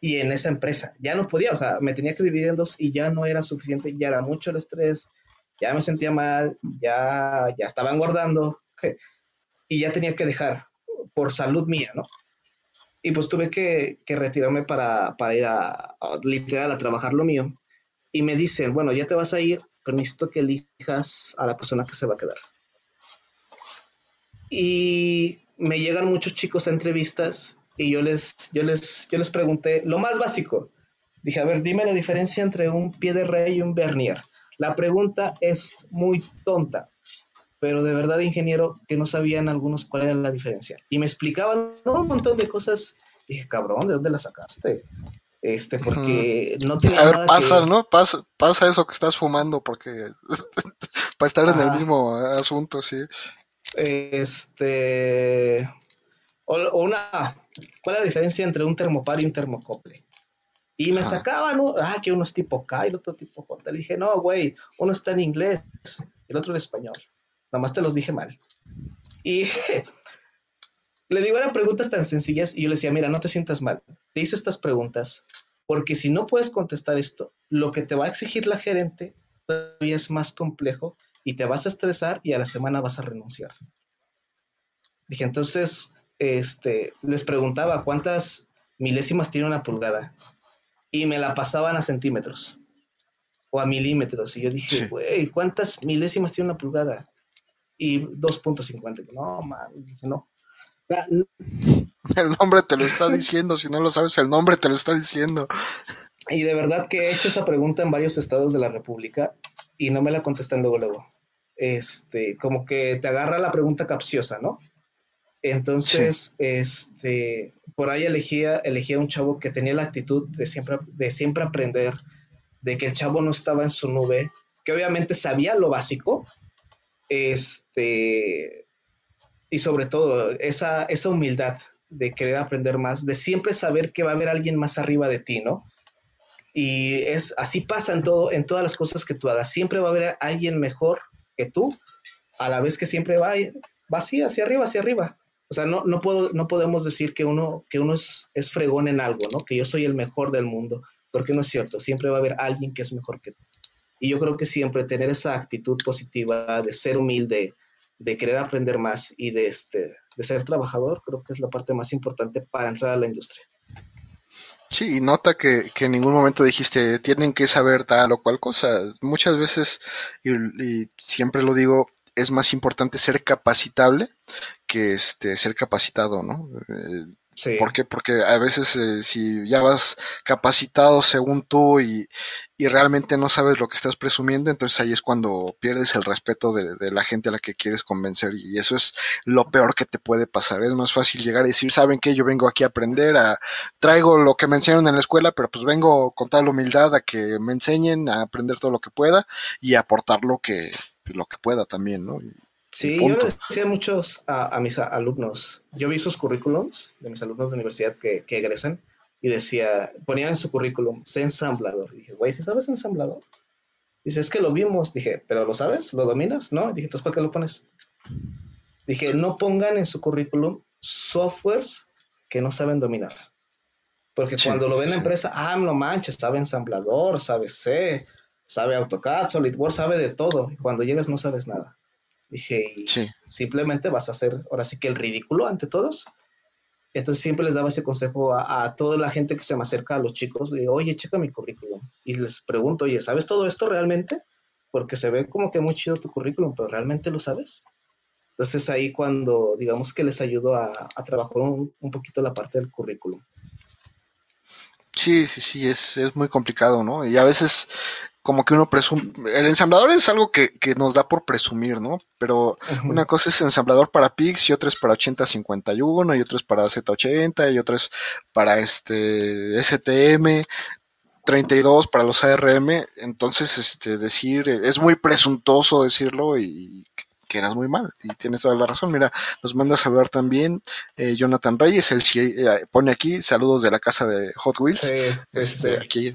y en esa empresa. Ya no podía, o sea, me tenía que dividir en dos y ya no era suficiente, ya era mucho el estrés, ya me sentía mal, ya, ya estaba engordando (laughs) y ya tenía que dejar por salud mía, ¿no? Y pues tuve que, retirarme para, ir a, a, literal a trabajar lo mío. Y me dicen, bueno, ya te vas a ir, pero necesito que elijas a la persona que se va a quedar. Y me llegan muchos chicos a entrevistas y yo les, yo les, yo les pregunté lo más básico. Dije, a ver, dime la diferencia entre un pie de rey y un vernier. La pregunta es muy tonta, pero de verdad, ingeniero, que no sabían algunos cuál era la diferencia. Y me explicaban un montón de cosas. Dije, cabrón, ¿de dónde la sacaste? Este, porque no tiene A ver, pasa, ¿no? Pasa, pasa eso que estás fumando, porque (laughs) para estar en el mismo asunto, sí. Este. O, una. ¿Cuál es la diferencia entre un termopar y un termocople? Y me sacaban. Ah, que uno es tipo K y el otro tipo J. Le dije, no, güey, uno está en inglés, el otro en español. Nada más te los dije mal. Y (laughs) le digo, eran preguntas tan sencillas y yo le decía, mira, no te sientas mal. Te hice estas preguntas porque si no puedes contestar esto, lo que te va a exigir la gerente todavía es más complejo y te vas a estresar y a la semana vas a renunciar. Dije, entonces, este, les preguntaba cuántas milésimas tiene una pulgada y me la pasaban a centímetros o a milímetros. Y yo dije, güey, ¿cuántas milésimas tiene una pulgada? Y 2.50. No, man, dije, no. El nombre te lo está diciendo, si no lo sabes, el nombre te lo está diciendo. Y de verdad que he hecho esa pregunta en varios estados de la República y no me la contestan luego, luego. Este, como que te agarra la pregunta capciosa, ¿no? Entonces, este, por ahí elegía, elegía un chavo que tenía la actitud de siempre, de siempre aprender, de que el chavo no estaba en su nube, que obviamente sabía lo básico, este, y sobre todo esa, esa humildad de querer aprender más, de siempre saber que va a haber alguien más arriba de ti, ¿no? Y es así pasa en todo, en todas las cosas que tú hagas. Siempre va a haber alguien mejor que tú, a la vez que siempre va, va así, hacia arriba, hacia arriba. O sea, no, no, puedo, no podemos decir que uno, que uno es, es, fregón en algo, ¿no? Que yo soy el mejor del mundo, porque no es cierto. Siempre va a haber alguien que es mejor que tú. Y yo creo que siempre tener esa actitud positiva de ser humilde, de querer aprender más y de, este, de ser trabajador, creo que es la parte más importante para entrar a la industria. Sí, y nota que, que en ningún momento dijiste, tienen que saber tal o cual cosa. Muchas veces, y siempre lo digo, es más importante ser capacitable que este, ser capacitado, ¿no? Eh, sí. ¿Por qué? Porque a veces eh, si ya vas capacitado según tú y, y, realmente no sabes lo que estás presumiendo, entonces ahí es cuando pierdes el respeto de, de, la gente a la que quieres convencer y eso es lo peor que te puede pasar. Es más fácil llegar y decir, ¿saben qué? Yo vengo aquí a aprender, a, traigo lo que me enseñaron en la escuela, pero pues vengo con tal humildad a que me enseñen a aprender todo lo que pueda y aportar lo que, lo que pueda también, ¿no? Sí, yo les decía muchos a, mis alumnos, yo vi sus currículums de mis alumnos de universidad que, que egresan y decía, ponían en su currículum, sé ensamblador. Y dije, güey, ¿sí sabes ensamblador? Dice, es que lo vimos. Dije, ¿pero lo sabes? ¿Lo dominas? No. Dije, entonces, ¿para qué lo pones? Dije, no pongan en su currículum softwares que no saben dominar. Porque cuando lo ven en la empresa, ah, no manches, sabe ensamblador, sabe C, sabe AutoCAD, SolidWorks, sabe de todo. Y cuando llegas no sabes nada. Dije, simplemente vas a hacer ahora sí que el ridículo ante todos. Entonces siempre les daba ese consejo a, toda la gente que se me acerca a los chicos, de, oye, checa mi currículum. Y les pregunto, oye, ¿sabes todo esto realmente? Porque se ve como que muy chido tu currículum, pero ¿realmente lo sabes? Entonces ahí cuando, digamos que les ayudo a, trabajar un, un, poquito la parte del currículum. Sí, sí, sí, es, es muy complicado, ¿no? Y a veces como que uno presume, el ensamblador es algo que, que nos da por presumir, ¿no? Pero una cosa es ensamblador para PIX y otra es para 8051 y otra es para Z80 y otra es para este STM 32 para los ARM, entonces este decir es muy presuntuoso decirlo y quedas muy mal. Y tienes toda la razón. Mira, nos manda a saludar también eh, Jonathan Reyes, él eh, pone aquí saludos de la casa de Hot Wheels. este, este aquí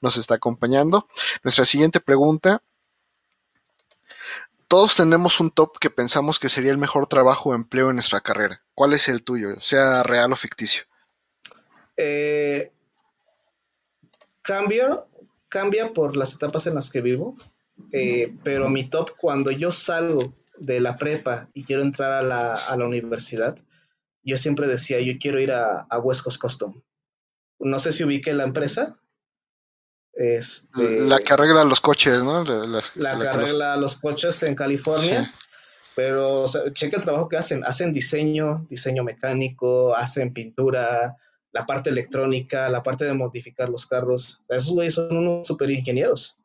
nos está acompañando. Nuestra siguiente pregunta. Todos tenemos un top que pensamos que sería el mejor trabajo o empleo en nuestra carrera. ¿Cuál es el tuyo, sea real o ficticio? Eh, cambia, cambia por las etapas en las que vivo, pero mi top cuando yo salgo de la prepa y quiero entrar a la, a la universidad, yo siempre decía, yo quiero ir a, a West Coast Custom. No sé si ubique la empresa. Este, la que arregla los coches, ¿no? la, que arregla los coches en California. Pero o cheque el trabajo que hacen. Hacen diseño, diseño mecánico, hacen pintura, la parte electrónica, la parte de modificar los carros. esos güeyes son unos super ingenieros.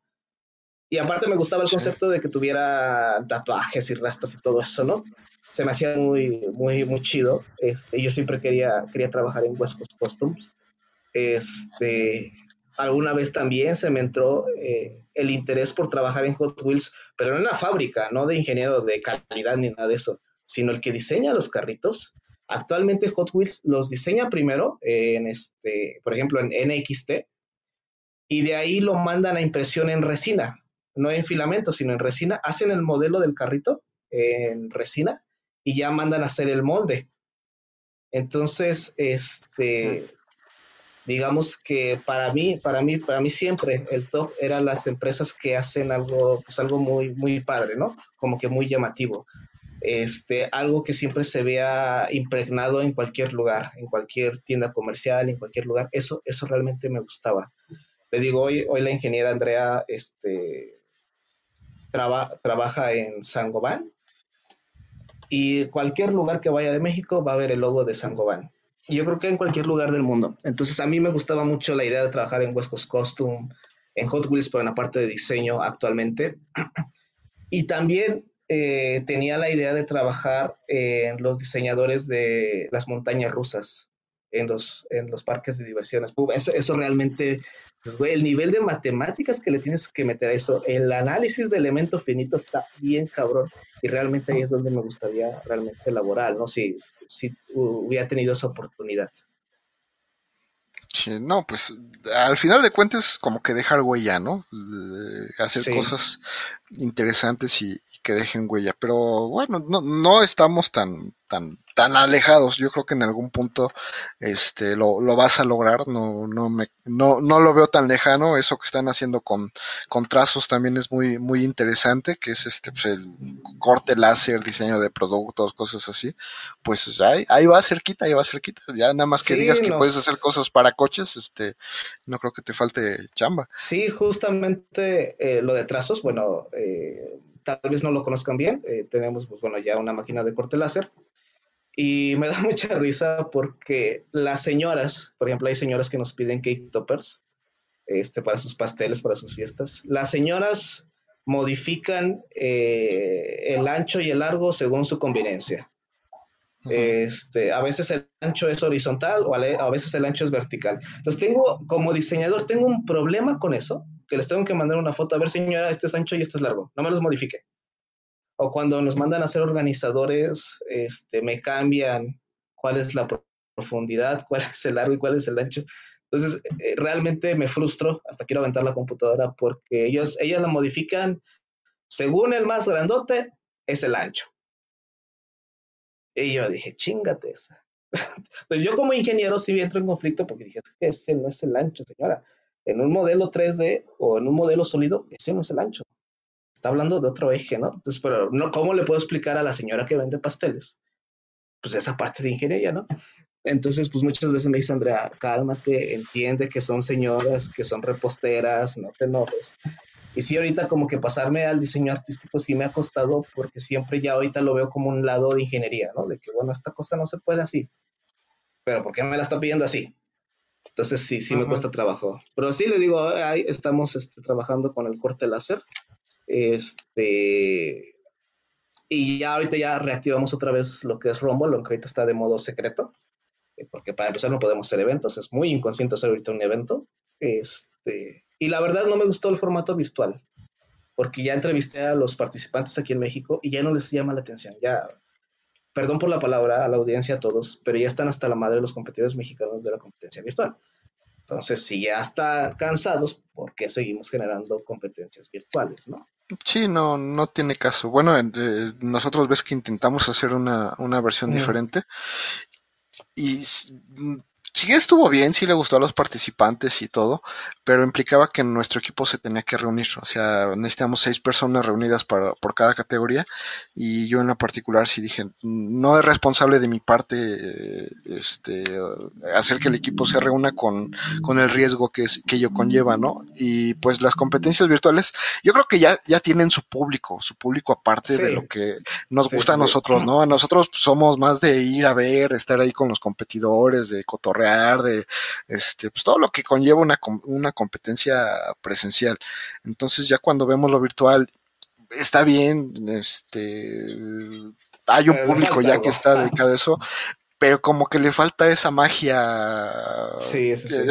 Y aparte me gustaba el concepto de que tuviera tatuajes y rastas y todo eso, ¿no? Se me hacía muy, muy, muy chido. Este, yo siempre quería, quería trabajar en West Coast Customs. Este, alguna vez también se me entró eh, el interés por trabajar en Hot Wheels, pero no en la fábrica, no de ingeniero de calidad ni nada de eso, sino el que diseña los carritos. Actualmente Hot Wheels los diseña primero en este, por ejemplo, en NXT, y de ahí lo mandan a impresión en resina no en filamento, sino en resina, hacen el modelo del carrito en resina y ya mandan a hacer el molde. Entonces, este, digamos que para mí, para mí, para mí siempre el top eran las empresas que hacen algo, pues algo muy, muy padre, ¿no? Como que muy llamativo. Este, algo que siempre se vea impregnado en cualquier lugar, en cualquier tienda comercial, en cualquier lugar. Eso, eso realmente me gustaba. Le digo, hoy, hoy la ingeniera Andrea este, trabaja en Sangoban y cualquier lugar que vaya de México va a ver el logo de Sangoban yo creo que en cualquier lugar del mundo. Entonces a mí me gustaba mucho la idea de trabajar en West Coast Costume, en Hot Wheels, pero en la parte de diseño actualmente. (clears throat) Y también eh, tenía la idea de trabajar en los diseñadores de las montañas rusas, en los, en los parques de diversiones. Eso, eso realmente, pues, el nivel de matemáticas que le tienes que meter a eso, el análisis de elemento finito está bien cabrón y realmente ahí es donde me gustaría realmente elaborar, ¿no? Si, si hubiera tenido esa oportunidad. Sí, no, pues al final de cuentas como que dejar huella, ¿no? hacer cosas interesantes y, que dejen huella. Pero bueno, no, no estamos tan, tan, tan alejados. Yo creo que en algún punto este, lo, lo vas a lograr. No, no, me, no, no lo veo tan lejano. Eso que están haciendo con, con trazos también es muy, muy interesante, que es este, pues el corte láser, diseño de productos, cosas así. Pues ahí, ahí va cerquita, ahí va cerquita. Ya nada más que digas que puedes hacer cosas para coches, este, no creo que te falte chamba. Sí, justamente eh, lo de trazos, bueno, eh, tal vez no lo conozcan bien. Eh, tenemos, pues bueno, ya una máquina de corte láser. Y me (laughs) da mucha risa porque las señoras, por ejemplo, hay señoras que nos piden cake toppers este, para sus pasteles, para sus fiestas. Las señoras modifican eh, el ancho y el largo según su conveniencia. Este, a veces el ancho es horizontal o a veces el ancho es vertical. Entonces tengo, como diseñador, tengo un problema con eso, que les tengo que mandar una foto, a ver señora, este es ancho y este es largo, no me los modifique. O cuando nos mandan a ser organizadores, este, me cambian cuál es la profundidad, (laughs) cuál es el largo y cuál es el ancho. Entonces, eh, realmente me frustro, hasta quiero aventar la computadora, porque ellos, ellas la modifican según el más grandote, es el ancho. Y yo dije, chingate esa. (laughs) Entonces yo como ingeniero sí entro en conflicto porque dije, ese no es el ancho, señora. En un modelo 3D o en un modelo sólido, ese no es el ancho. Está hablando de otro eje, ¿no? Entonces, pero no, ¿cómo le puedo explicar a la señora que vende pasteles? Pues esa parte de ingeniería, ¿no? Entonces, pues muchas veces me dice Andrea, cálmate, entiende que son señoras, que son reposteras, no te enojes. Y sí, ahorita como que pasarme al diseño artístico sí me ha costado porque siempre ya ahorita lo veo como un lado de ingeniería, ¿no? De que, bueno, esta cosa no se puede así. Pero ¿por qué me la está pidiendo así? Entonces sí, sí me cuesta trabajo. Pero sí le digo, ahí estamos este, trabajando con el corte láser. Este, y ya ahorita ya reactivamos otra vez lo que es Rumble, lo que ahorita está de modo secreto, eh, porque para empezar no podemos hacer eventos, es muy inconsciente hacer ahorita un evento. Este, y la verdad no me gustó el formato virtual, porque ya entrevisté a los participantes aquí en México y ya no les llama la atención, ya perdón por la palabra a la audiencia a todos, pero ya están hasta la madre los competidores mexicanos de la competencia virtual. Entonces, si ya están cansados, ¿por qué seguimos generando competencias virtuales, no? Sí, no, no tiene caso. Bueno, eh, nosotros ves que intentamos hacer una, una versión diferente y sí estuvo bien, sí le gustó a los participantes y todo, pero implicaba que nuestro equipo se tenía que reunir, o sea, necesitamos seis personas reunidas para, por cada categoría y yo en la particular sí dije, no es responsable de mi parte este, hacer que el equipo se reúna con, con el riesgo que, es, que ello conlleva, ¿no? Y pues las competencias virtuales, yo creo que ya, ya tienen su público, su público aparte de lo que nos gusta a nosotros, ¿no? A nosotros somos más de ir a ver, de estar ahí con los competidores, de cotorrear, de este, pues todo lo que conlleva una, una competencia presencial. Entonces ya cuando vemos lo virtual, está bien, este, hay un público ya que está dedicado a eso, pero como que le falta esa magia,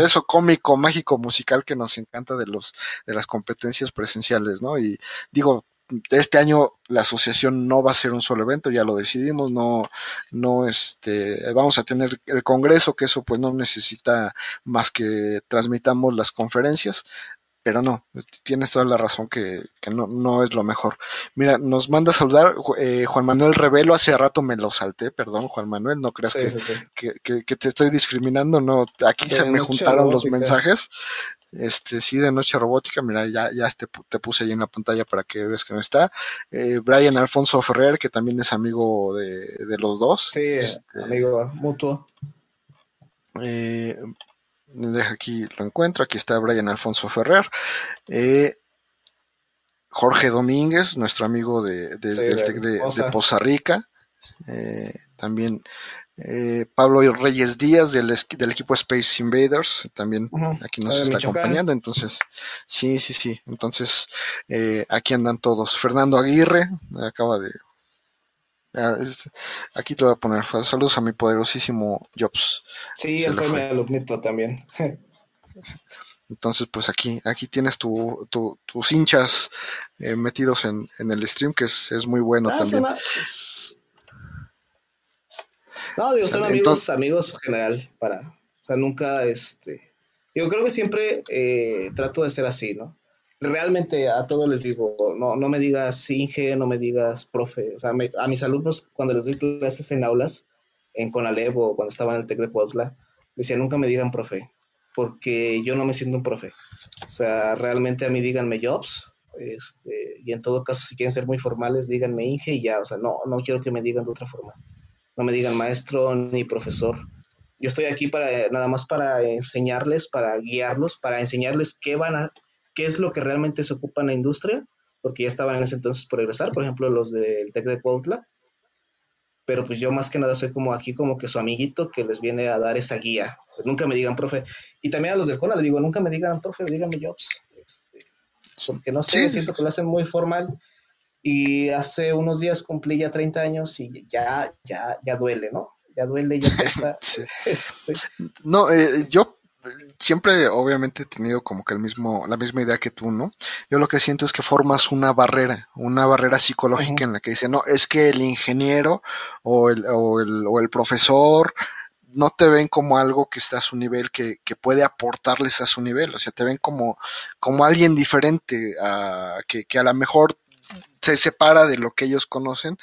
eso cómico, mágico, musical que nos encanta de los de las competencias presenciales, ¿no? Y digo, este año la asociación no va a ser un solo evento, ya lo decidimos, no, no, este, vamos a tener el congreso, que eso pues no necesita más que transmitamos las conferencias, pero no, tienes toda la razón que, no, no, es lo mejor. Mira, nos manda a saludar eh, Juan Manuel Revelo, hace rato me lo salté, perdón Juan Manuel, no creas que, Que, te estoy discriminando, no, aquí se me juntaron los mensajes. Este, sí, de Noche Robótica, mira, ya, ya te, te puse ahí en la pantalla para que veas que no está. Eh, Brian Alfonso Ferrer, que también es amigo de, los dos. Sí, este, amigo mutuo. Eh, deja aquí, lo encuentro. Aquí está Brian Alfonso Ferrer. Eh, Jorge Domínguez, nuestro amigo de, el TEC de, Poza Rica. Eh, también eh, Pablo Reyes Díaz del, del, equipo Space Invaders, también aquí nos está acompañando. Entonces, sí, sí, sí. Entonces, aquí andan todos. Fernando Aguirre, acaba de aquí te voy a poner saludos a mi poderosísimo Jobs. Sí, él fue mi alumnito también. Entonces, pues aquí, aquí tienes tu, tus hinchas eh, metidos en, el stream, que es, muy bueno ah, también. No, digo, son amigos, amigos general, para, o sea, nunca, este, yo creo que siempre eh, trato de ser así, ¿no? Realmente a todos les digo, no, no me digas Inge, no me digas profe. O sea, a mis alumnos, cuando les doy clases en aulas, en Conalep o cuando estaba en el TEC de Puebla, decía, nunca me digan profe, porque yo no me siento un profe. O sea, realmente a mí díganme Jobs, este, y en todo caso, si quieren ser muy formales, díganme Inge y ya. O sea, no, no quiero que me digan de otra forma. No me digan maestro ni profesor. Yo estoy aquí para nada más para enseñarles, para guiarlos, para enseñarles qué van a, qué es lo que realmente se ocupa en la industria, porque ya estaban en ese entonces por egresar, por ejemplo, los del TEC de Cuautla, pero pues yo más que nada soy como aquí como que su amiguito que les viene a dar esa guía. Pues nunca me digan, profe. Y también a los del CONA les digo, nunca me digan, profe, díganme Jobs. Este, porque no sé, siento que lo hacen muy formal. Y hace unos días cumplí ya 30 años y ya, ya, ya duele, ¿no? Ya duele, ya pesa. (laughs) (laughs) Este. No, eh, yo siempre obviamente he tenido como que el mismo, la misma idea que tú, ¿no? Yo lo que siento es que formas una barrera, una barrera psicológica en la que dice, no, es que el ingeniero o el, o el, o el profesor no te ven como algo que está a su nivel, que, que, puede aportarles a su nivel, o sea, te ven como, como alguien diferente, a, que, que a lo mejor se separa de lo que ellos conocen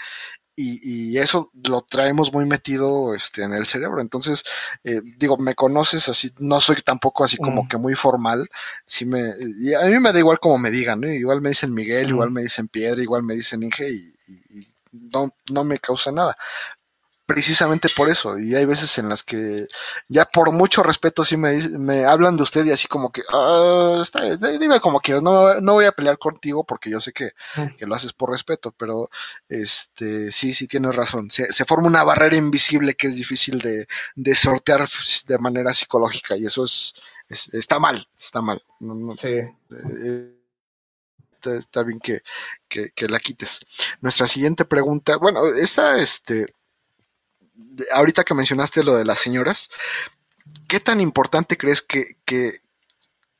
y, eso lo traemos muy metido este, en el cerebro. Entonces, eh, digo, me conoces así, no soy tampoco así como mm. que muy formal. Si me, y a mí me da igual como me digan, ¿no? Igual me dicen Miguel, igual me dicen Piedra, igual me dicen Inge y, y no, no me causa nada precisamente por eso. Y hay veces en las que ya por mucho respeto sí me, me hablan de usted y así como que, ah, está, dime como quieras, no, no voy a pelear contigo porque yo sé que, que, lo haces por respeto, pero este sí, sí tienes razón. Se, se forma una barrera invisible que es difícil de, de sortear de manera psicológica y eso es, está mal, está mal. sí. Eh, está, bien que, que, que, la quites. Nuestra siguiente pregunta, bueno, esta, este, ahorita que mencionaste lo de las señoras, ¿qué tan importante crees que, que,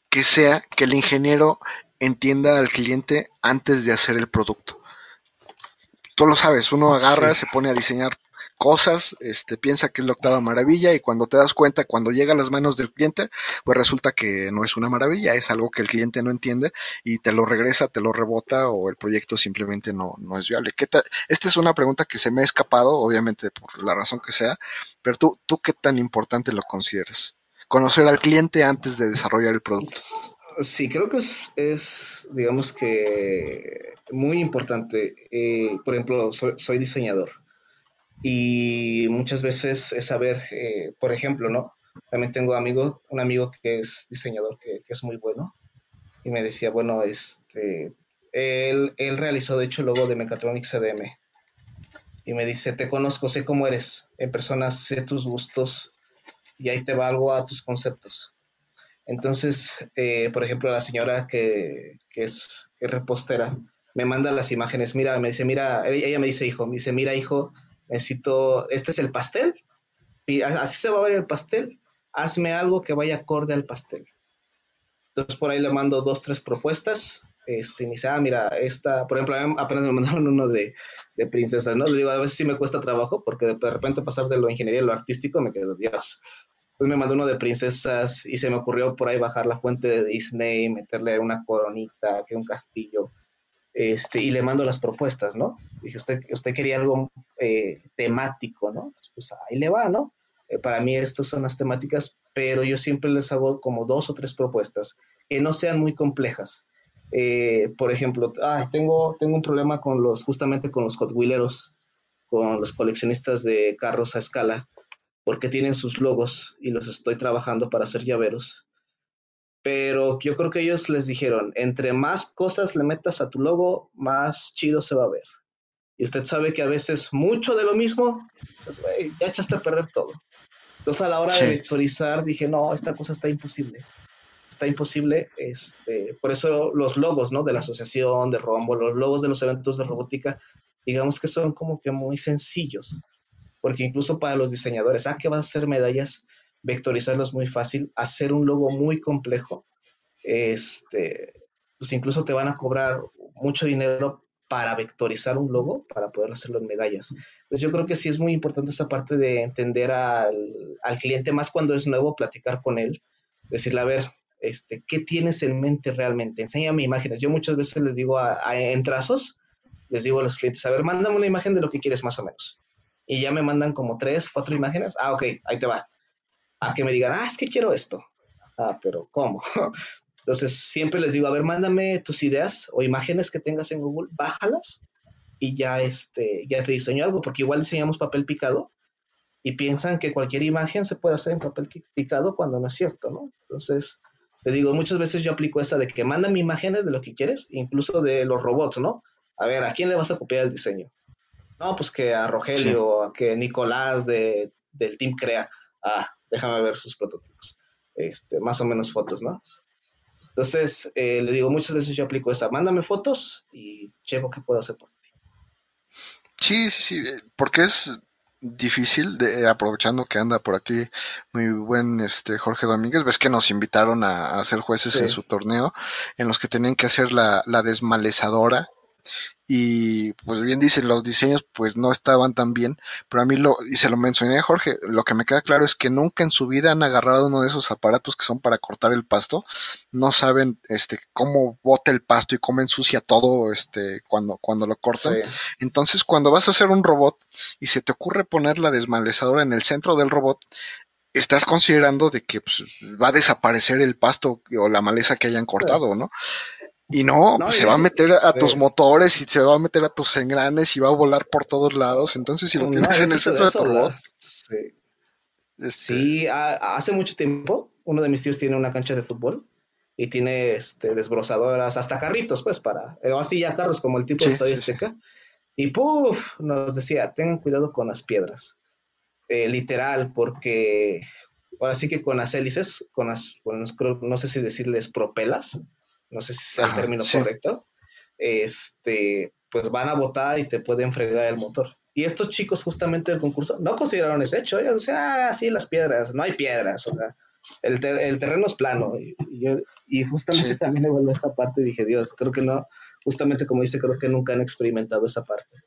que sea que el ingeniero entienda al cliente antes de hacer el producto? Tú lo sabes, uno agarra, se pone a diseñar cosas, este, piensa que es la octava maravilla y cuando te das cuenta, cuando llega a las manos del cliente, pues resulta que no es una maravilla, es algo que el cliente no entiende y te lo regresa, te lo rebota o el proyecto simplemente no, no es viable. ¿Qué Esta es una pregunta que se me ha escapado, obviamente por la razón que sea, pero tú, tú qué tan importante lo consideras? Conocer al cliente antes de desarrollar el producto. Sí, creo que es, digamos que muy importante. Eh, por ejemplo, soy diseñador y muchas veces es saber, eh, por ejemplo, ¿no? También tengo amigo, un amigo que es diseñador, que, es muy bueno, y me decía, bueno, este, él, él realizó de hecho el logo de Mechatronics CDM, y me dice, te conozco, sé cómo eres, en persona sé tus gustos, y ahí te va algo a tus conceptos. Entonces, eh, por ejemplo, la señora que, que es, que repostera, me manda las imágenes, mira, me dice, mira, ella me dice, hijo, me dice, mira, hijo, necesito, este es el pastel, y así se va a ver el pastel, hazme algo que vaya acorde al pastel. Entonces por ahí le mando dos, tres propuestas, este, y me dice, ah, mira, esta, por ejemplo, apenas me mandaron uno de, de princesas, ¿no? Le digo, a veces sí me cuesta trabajo, porque de repente pasar de lo ingeniería a lo artístico me quedo, Dios. Pues me mandó uno de princesas y se me ocurrió por ahí bajar la fuente de Disney, meterle una coronita, que un castillo. Este, y le mando las propuestas, ¿no? Dije, usted, usted quería algo eh, temático, ¿no? Pues ahí le va, ¿no? Eh, para mí estas son las temáticas, pero yo siempre les hago como dos o tres propuestas que no sean muy complejas. Eh, por ejemplo, tengo, tengo un problema con los, justamente con los Hot Wheeleros, con los coleccionistas de carros a escala, porque tienen sus logos y los estoy trabajando para hacer llaveros. Pero yo creo que ellos les dijeron, entre más cosas le metas a tu logo, más chido se va a ver. Y usted sabe que a veces mucho de lo mismo, ya echaste a perder todo. Entonces a la hora de vectorizar dije, no, esta cosa está imposible. Está imposible. Este, por eso los logos, ¿no? De la asociación, de Rombo, los logos de los eventos de robótica, digamos que son como que muy sencillos. Porque incluso para los diseñadores, ah, que vas a hacer medallas, vectorizarlo es muy fácil. Hacer un logo muy complejo, este, pues incluso te van a cobrar mucho dinero para vectorizar un logo, para poder hacerlo en medallas. Pues yo creo que sí es muy importante esa parte de entender al, cliente, más cuando es nuevo, platicar con él, decirle, a ver, este, ¿qué tienes en mente realmente? Enséñame imágenes. Yo muchas veces les digo en trazos, les digo a los clientes, a ver, mándame una imagen de lo que quieres más o menos. Y ya me mandan como tres, cuatro imágenes. Ah, ok, ahí te va. A que me digan, ah, es que quiero esto. Ah, pero ¿cómo? (laughs) Entonces, siempre les digo, a ver, mándame tus ideas o imágenes que tengas en Google, bájalas y ya, este, ya te diseño algo, porque igual diseñamos papel picado y piensan que cualquier imagen se puede hacer en papel picado cuando no es cierto, ¿no? Entonces, te digo, muchas veces yo aplico esa de que mándame imágenes de lo que quieres, incluso de los robots, ¿no? A ver, ¿a quién le vas a copiar el diseño? No, pues que a Rogelio, a que Nicolás de, del Team Crea. Ah, déjame ver sus prototipos. Este, más o menos fotos, ¿no? Entonces, eh, le digo, muchas veces yo aplico esa, mándame fotos y checo qué puedo hacer por Sí, sí, sí, eh, porque es difícil, de, aprovechando que anda por aquí muy buen este Jorge Domínguez, ves que nos invitaron a, a ser jueces en su torneo, en los que tenían que hacer la, la desmalezadora y pues bien dicen los diseños pues no estaban tan bien pero a mí lo y se lo mencioné a Jorge lo que me queda claro es que nunca en su vida han agarrado uno de esos aparatos que son para cortar el pasto no saben este cómo bota el pasto y cómo ensucia todo este cuando cuando lo cortan. Entonces cuando vas a hacer un robot y se te ocurre poner la desmalezadora en el centro del robot estás considerando de que pues, va a desaparecer el pasto o la maleza que hayan cortado, ¿no? Y no, pues se va a meter a tus motores y se va a meter a tus engranes y va a volar por todos lados. Entonces, si lo tienes en el centro de, tu robot. Sí, este hace mucho tiempo, uno de mis tíos tiene una cancha de fútbol y tiene este, desbrozadoras, hasta carritos, pues, para. O así ya carros como el tipo de Estadio Azteca. Y puff, nos decía, tengan cuidado con las piedras. Eh, literal, porque ahora sí que con las hélices, con las, no sé si decirles propelas, no sé si sea el término correcto, este, pues van a votar y te pueden fregar el motor. Y estos chicos justamente del concurso no consideraron ese hecho. Ellos decían, ah, sí, las piedras, no hay piedras, o sea, el, el terreno es plano. Y, y, justamente también le esa parte y dije, Dios, creo que no, justamente como dice, creo que nunca han experimentado esa parte.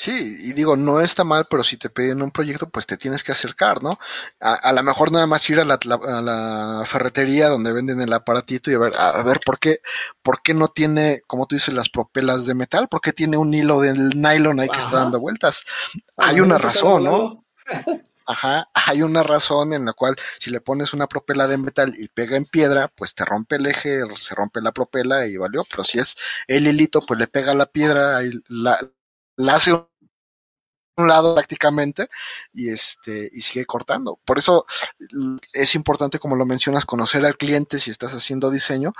Sí, y digo, no está mal, pero si te piden un proyecto, pues te tienes que acercar, ¿no? A, lo mejor nada más ir a la, ferretería donde venden el aparatito y a ver, a, ver por qué, por qué no tiene, como tú dices, las propelas de metal, por qué tiene un hilo del nylon ahí que está dando vueltas. hay una razón, ¿no? (laughs) Ajá, hay una razón en la cual si le pones una propela de metal y pega en piedra, pues te rompe el eje, se rompe la propela y valió. Pero si es el hilito, pues le pega la piedra, y la, la hace un lado prácticamente y este y sigue cortando. Por eso es importante, como lo mencionas, conocer al cliente si estás haciendo diseño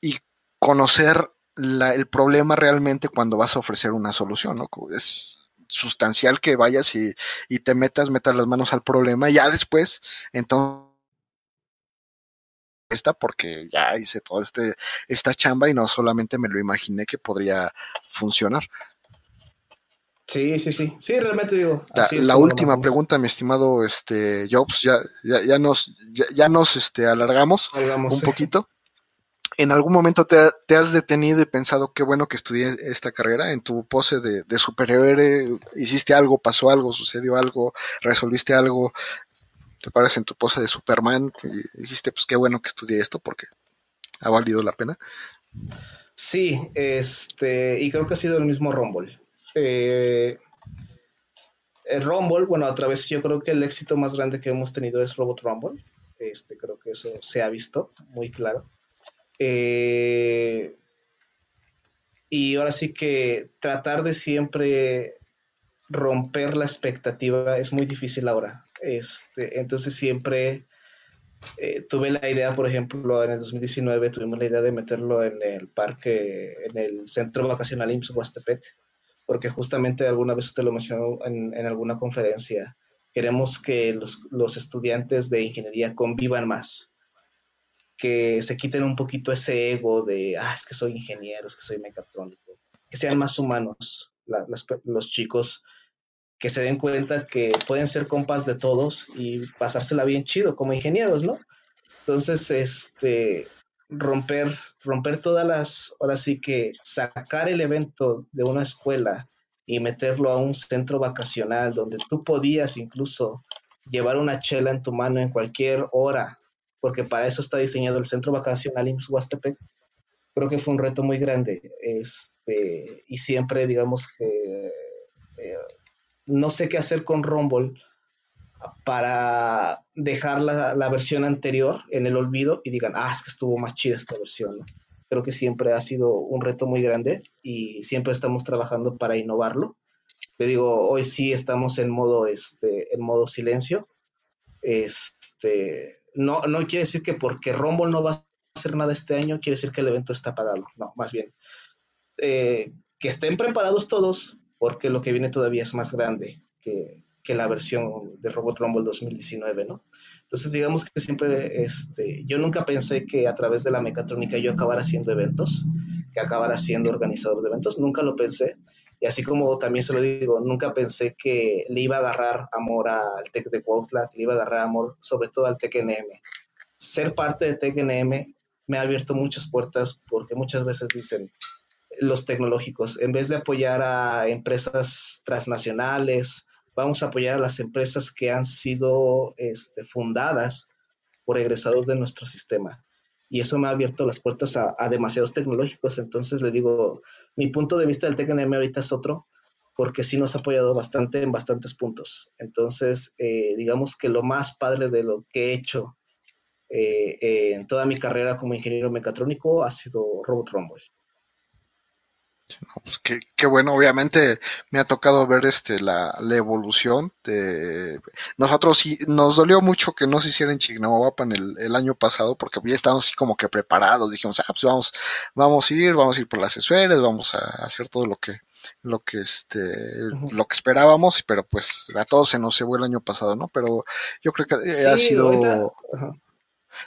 y conocer el problema realmente cuando vas a ofrecer una solución, ¿no? Es sustancial que vayas y, y te metas, metas las manos al problema y ya después, entonces esta porque ya hice todo este esta chamba y no solamente me lo imaginé que podría funcionar. Sí, sí, sí. Sí, realmente digo. La, última pregunta, mi estimado este Jobs, ya, ya, ya nos, ya, nos este, alargamos un poquito. ¿En algún momento te, has detenido y pensado qué bueno que estudié esta carrera? En tu pose de, de hiciste algo, pasó algo, sucedió algo, resolviste algo. te paras en tu pose de Superman y dijiste, pues qué bueno que estudié esto porque ha valido la pena. Sí, este, y creo que ha sido el mismo Rumble. Eh, el Rumble, bueno, a través, yo creo que el éxito más grande que hemos tenido es Robot Rumble. Este, creo que eso se ha visto muy claro. Eh, y ahora sí que tratar de siempre romper la expectativa es muy difícil ahora. Este, entonces siempre eh, tuve la idea, por ejemplo, en el 2019 tuvimos la idea de meterlo en el parque, en el centro vacacional IMSS Huastepec, porque justamente alguna vez usted lo mencionó en, alguna conferencia, queremos que los, los, estudiantes de ingeniería convivan más, que se quiten un poquito ese ego de, ah, es que soy ingeniero, es que soy mecatrónico, que sean más humanos los chicos que se den cuenta que pueden ser compas de todos y pasársela bien chido como ingenieros, ¿no? Entonces, este, romper, romper todas las, ahora sí que sacar el evento de una escuela y meterlo a un centro vacacional donde tú podías incluso llevar una chela en tu mano en cualquier hora, porque para eso está diseñado el centro vacacional en Huastepec, creo que fue un reto muy grande. Este, y siempre, digamos que eh, no sé qué hacer con Rumble para dejar la, versión anterior en el olvido y digan, ah, es que estuvo más chida esta versión. Creo que siempre ha sido un reto muy grande y siempre estamos trabajando para innovarlo. Le digo, hoy sí estamos en modo, este, en modo silencio. Este, no, no quiere decir que porque Rumble no va a hacer nada este año, quiere decir que el evento está apagado. No, más bien. Eh, que estén preparados todos porque lo que viene todavía es más grande que, que la versión de Robot Rumble 2019, ¿no? Entonces, digamos que siempre, este, yo nunca pensé que a través de la mecatrónica yo acabara haciendo eventos, que acabara siendo organizador de eventos, nunca lo pensé. Y así como también se lo digo, nunca pensé que le iba a agarrar amor al Tech de Cuautla, que le iba a agarrar amor sobre todo al Tech NM. Ser parte de Tech NM me ha abierto muchas puertas porque muchas veces dicen, los tecnológicos. En vez de apoyar a empresas transnacionales, vamos a apoyar a las empresas que han sido este, fundadas por egresados de nuestro sistema. Y eso me ha abierto las puertas a, demasiados tecnológicos. Entonces le digo, mi punto de vista del TecNM ahorita es otro, porque sí nos ha apoyado bastante en bastantes puntos. Entonces, eh, digamos que lo más padre de lo que he hecho eh, en toda mi carrera como ingeniero mecatrónico ha sido Robot Rumble. Pues qué, bueno, obviamente me ha tocado ver este la, evolución de nosotros sí nos dolió mucho que no se hiciera en Chignahuapan el, el año pasado porque ya estábamos así como que preparados, dijimos, ah, pues vamos, vamos a ir, vamos a ir por las esferas, vamos a hacer todo lo que lo que este lo que esperábamos, pero pues a todos se nos llevó el año pasado, ¿no? Pero yo creo que ha sido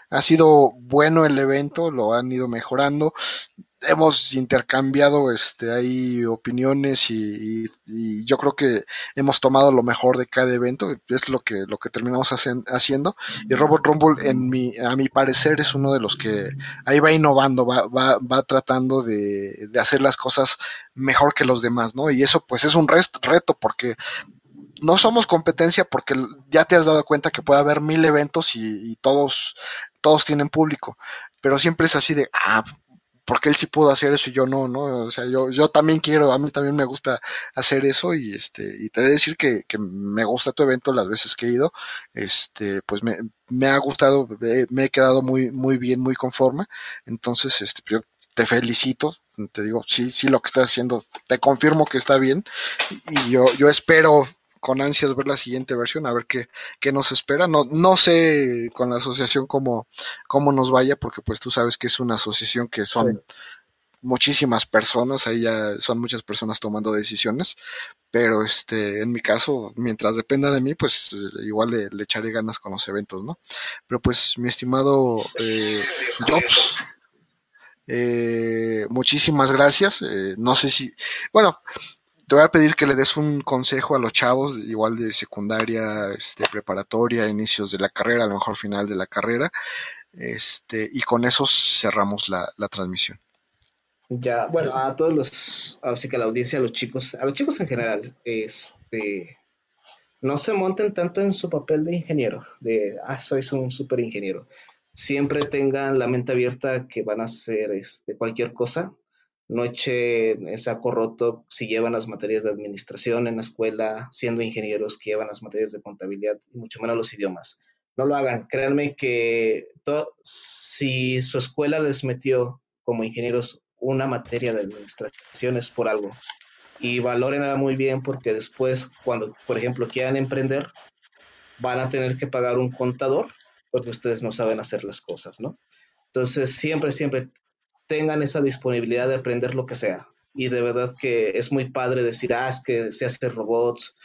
ha sido bueno el evento, lo han ido mejorando hemos intercambiado este ahí opiniones y, yo creo que hemos tomado lo mejor de cada evento es lo que lo que terminamos haciendo. Y Robot Rumble en mi a mi parecer es uno de los que ahí va innovando va, va, va tratando de, de hacer las cosas mejor que los demás no y eso pues es un reto porque no somos competencia porque ya te has dado cuenta que puede haber mil eventos y, y todos todos tienen público. Pero siempre es así de ah porque él sí pudo hacer eso y yo no, ¿no? O sea, yo, yo también quiero, a mí también me gusta hacer eso y este, y te he de decir que, que me gusta tu evento las veces que he ido, este, pues me, me ha gustado, me he quedado muy, muy bien, muy conforme, entonces, este, yo te felicito, te digo, sí, sí, lo que estás haciendo, te confirmo que está bien y yo, yo espero con ansias ver la siguiente versión, a ver qué, qué nos espera. No, no sé con la asociación cómo, cómo nos vaya, porque pues tú sabes que es una asociación que son muchísimas personas, ahí ya son muchas personas tomando decisiones, pero este, en mi caso, mientras dependa de mí, pues igual le, echaré ganas con los eventos, ¿no? Pero pues, mi estimado eh, Jobs, eh, muchísimas gracias. Eh, no sé si, bueno, te voy a pedir que le des un consejo a los chavos, igual de secundaria, este, preparatoria, inicios de la carrera, a lo mejor final de la carrera, este, y con eso cerramos la, transmisión. Ya, bueno, a todos los, así que a la audiencia, a los chicos, a los chicos en general, este, no se monten tanto en su papel de ingeniero, de, ah, sois un super ingeniero. Siempre tengan la mente abierta que van a hacer este, cualquier cosa. No echen saco roto si llevan las materias de administración en la escuela, siendo ingenieros que llevan las materias de contabilidad y mucho menos los idiomas. No lo hagan. Créanme que si su escuela les metió como ingenieros una materia de administración es por algo y valórenla muy bien porque después cuando, por ejemplo, quieran emprender, van a tener que pagar un contador porque ustedes no saben hacer las cosas, ¿no? Entonces, siempre, siempre tengan esa disponibilidad de aprender lo que sea. Y de verdad que es muy padre decir, ah, es que se hace robots.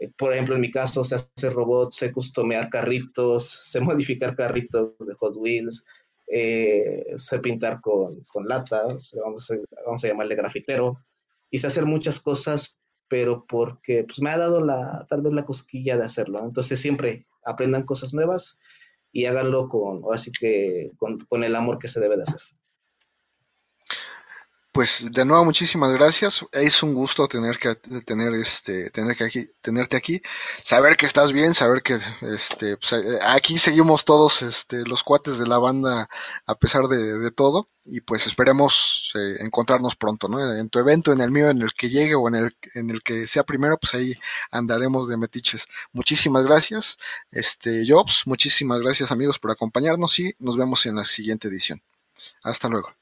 Eh, por ejemplo, en mi caso, se hace robots, sé customear carritos, (laughs) sé modificar carritos de Hot Wheels, eh, sé pintar con, con lata, vamos a, vamos a llamarle grafitero y sé hacer muchas cosas, pero porque pues, me ha dado la, tal vez la cosquilla de hacerlo. Entonces siempre aprendan cosas nuevas y háganlo con, así que con, con el amor que se debe de hacer pues de nuevo muchísimas gracias. Es un gusto tener que tener este tener que aquí tenerte aquí, saber que estás bien, saber que este pues, aquí seguimos todos este los cuates de la banda a pesar de, todo y pues esperemos eh, encontrarnos pronto, ¿no? En tu evento, en el mío, en el que llegue o en el en el que sea primero, pues ahí andaremos de metiches. Muchísimas gracias, este Jobs, muchísimas gracias amigos por acompañarnos y nos vemos en la siguiente edición. Hasta luego.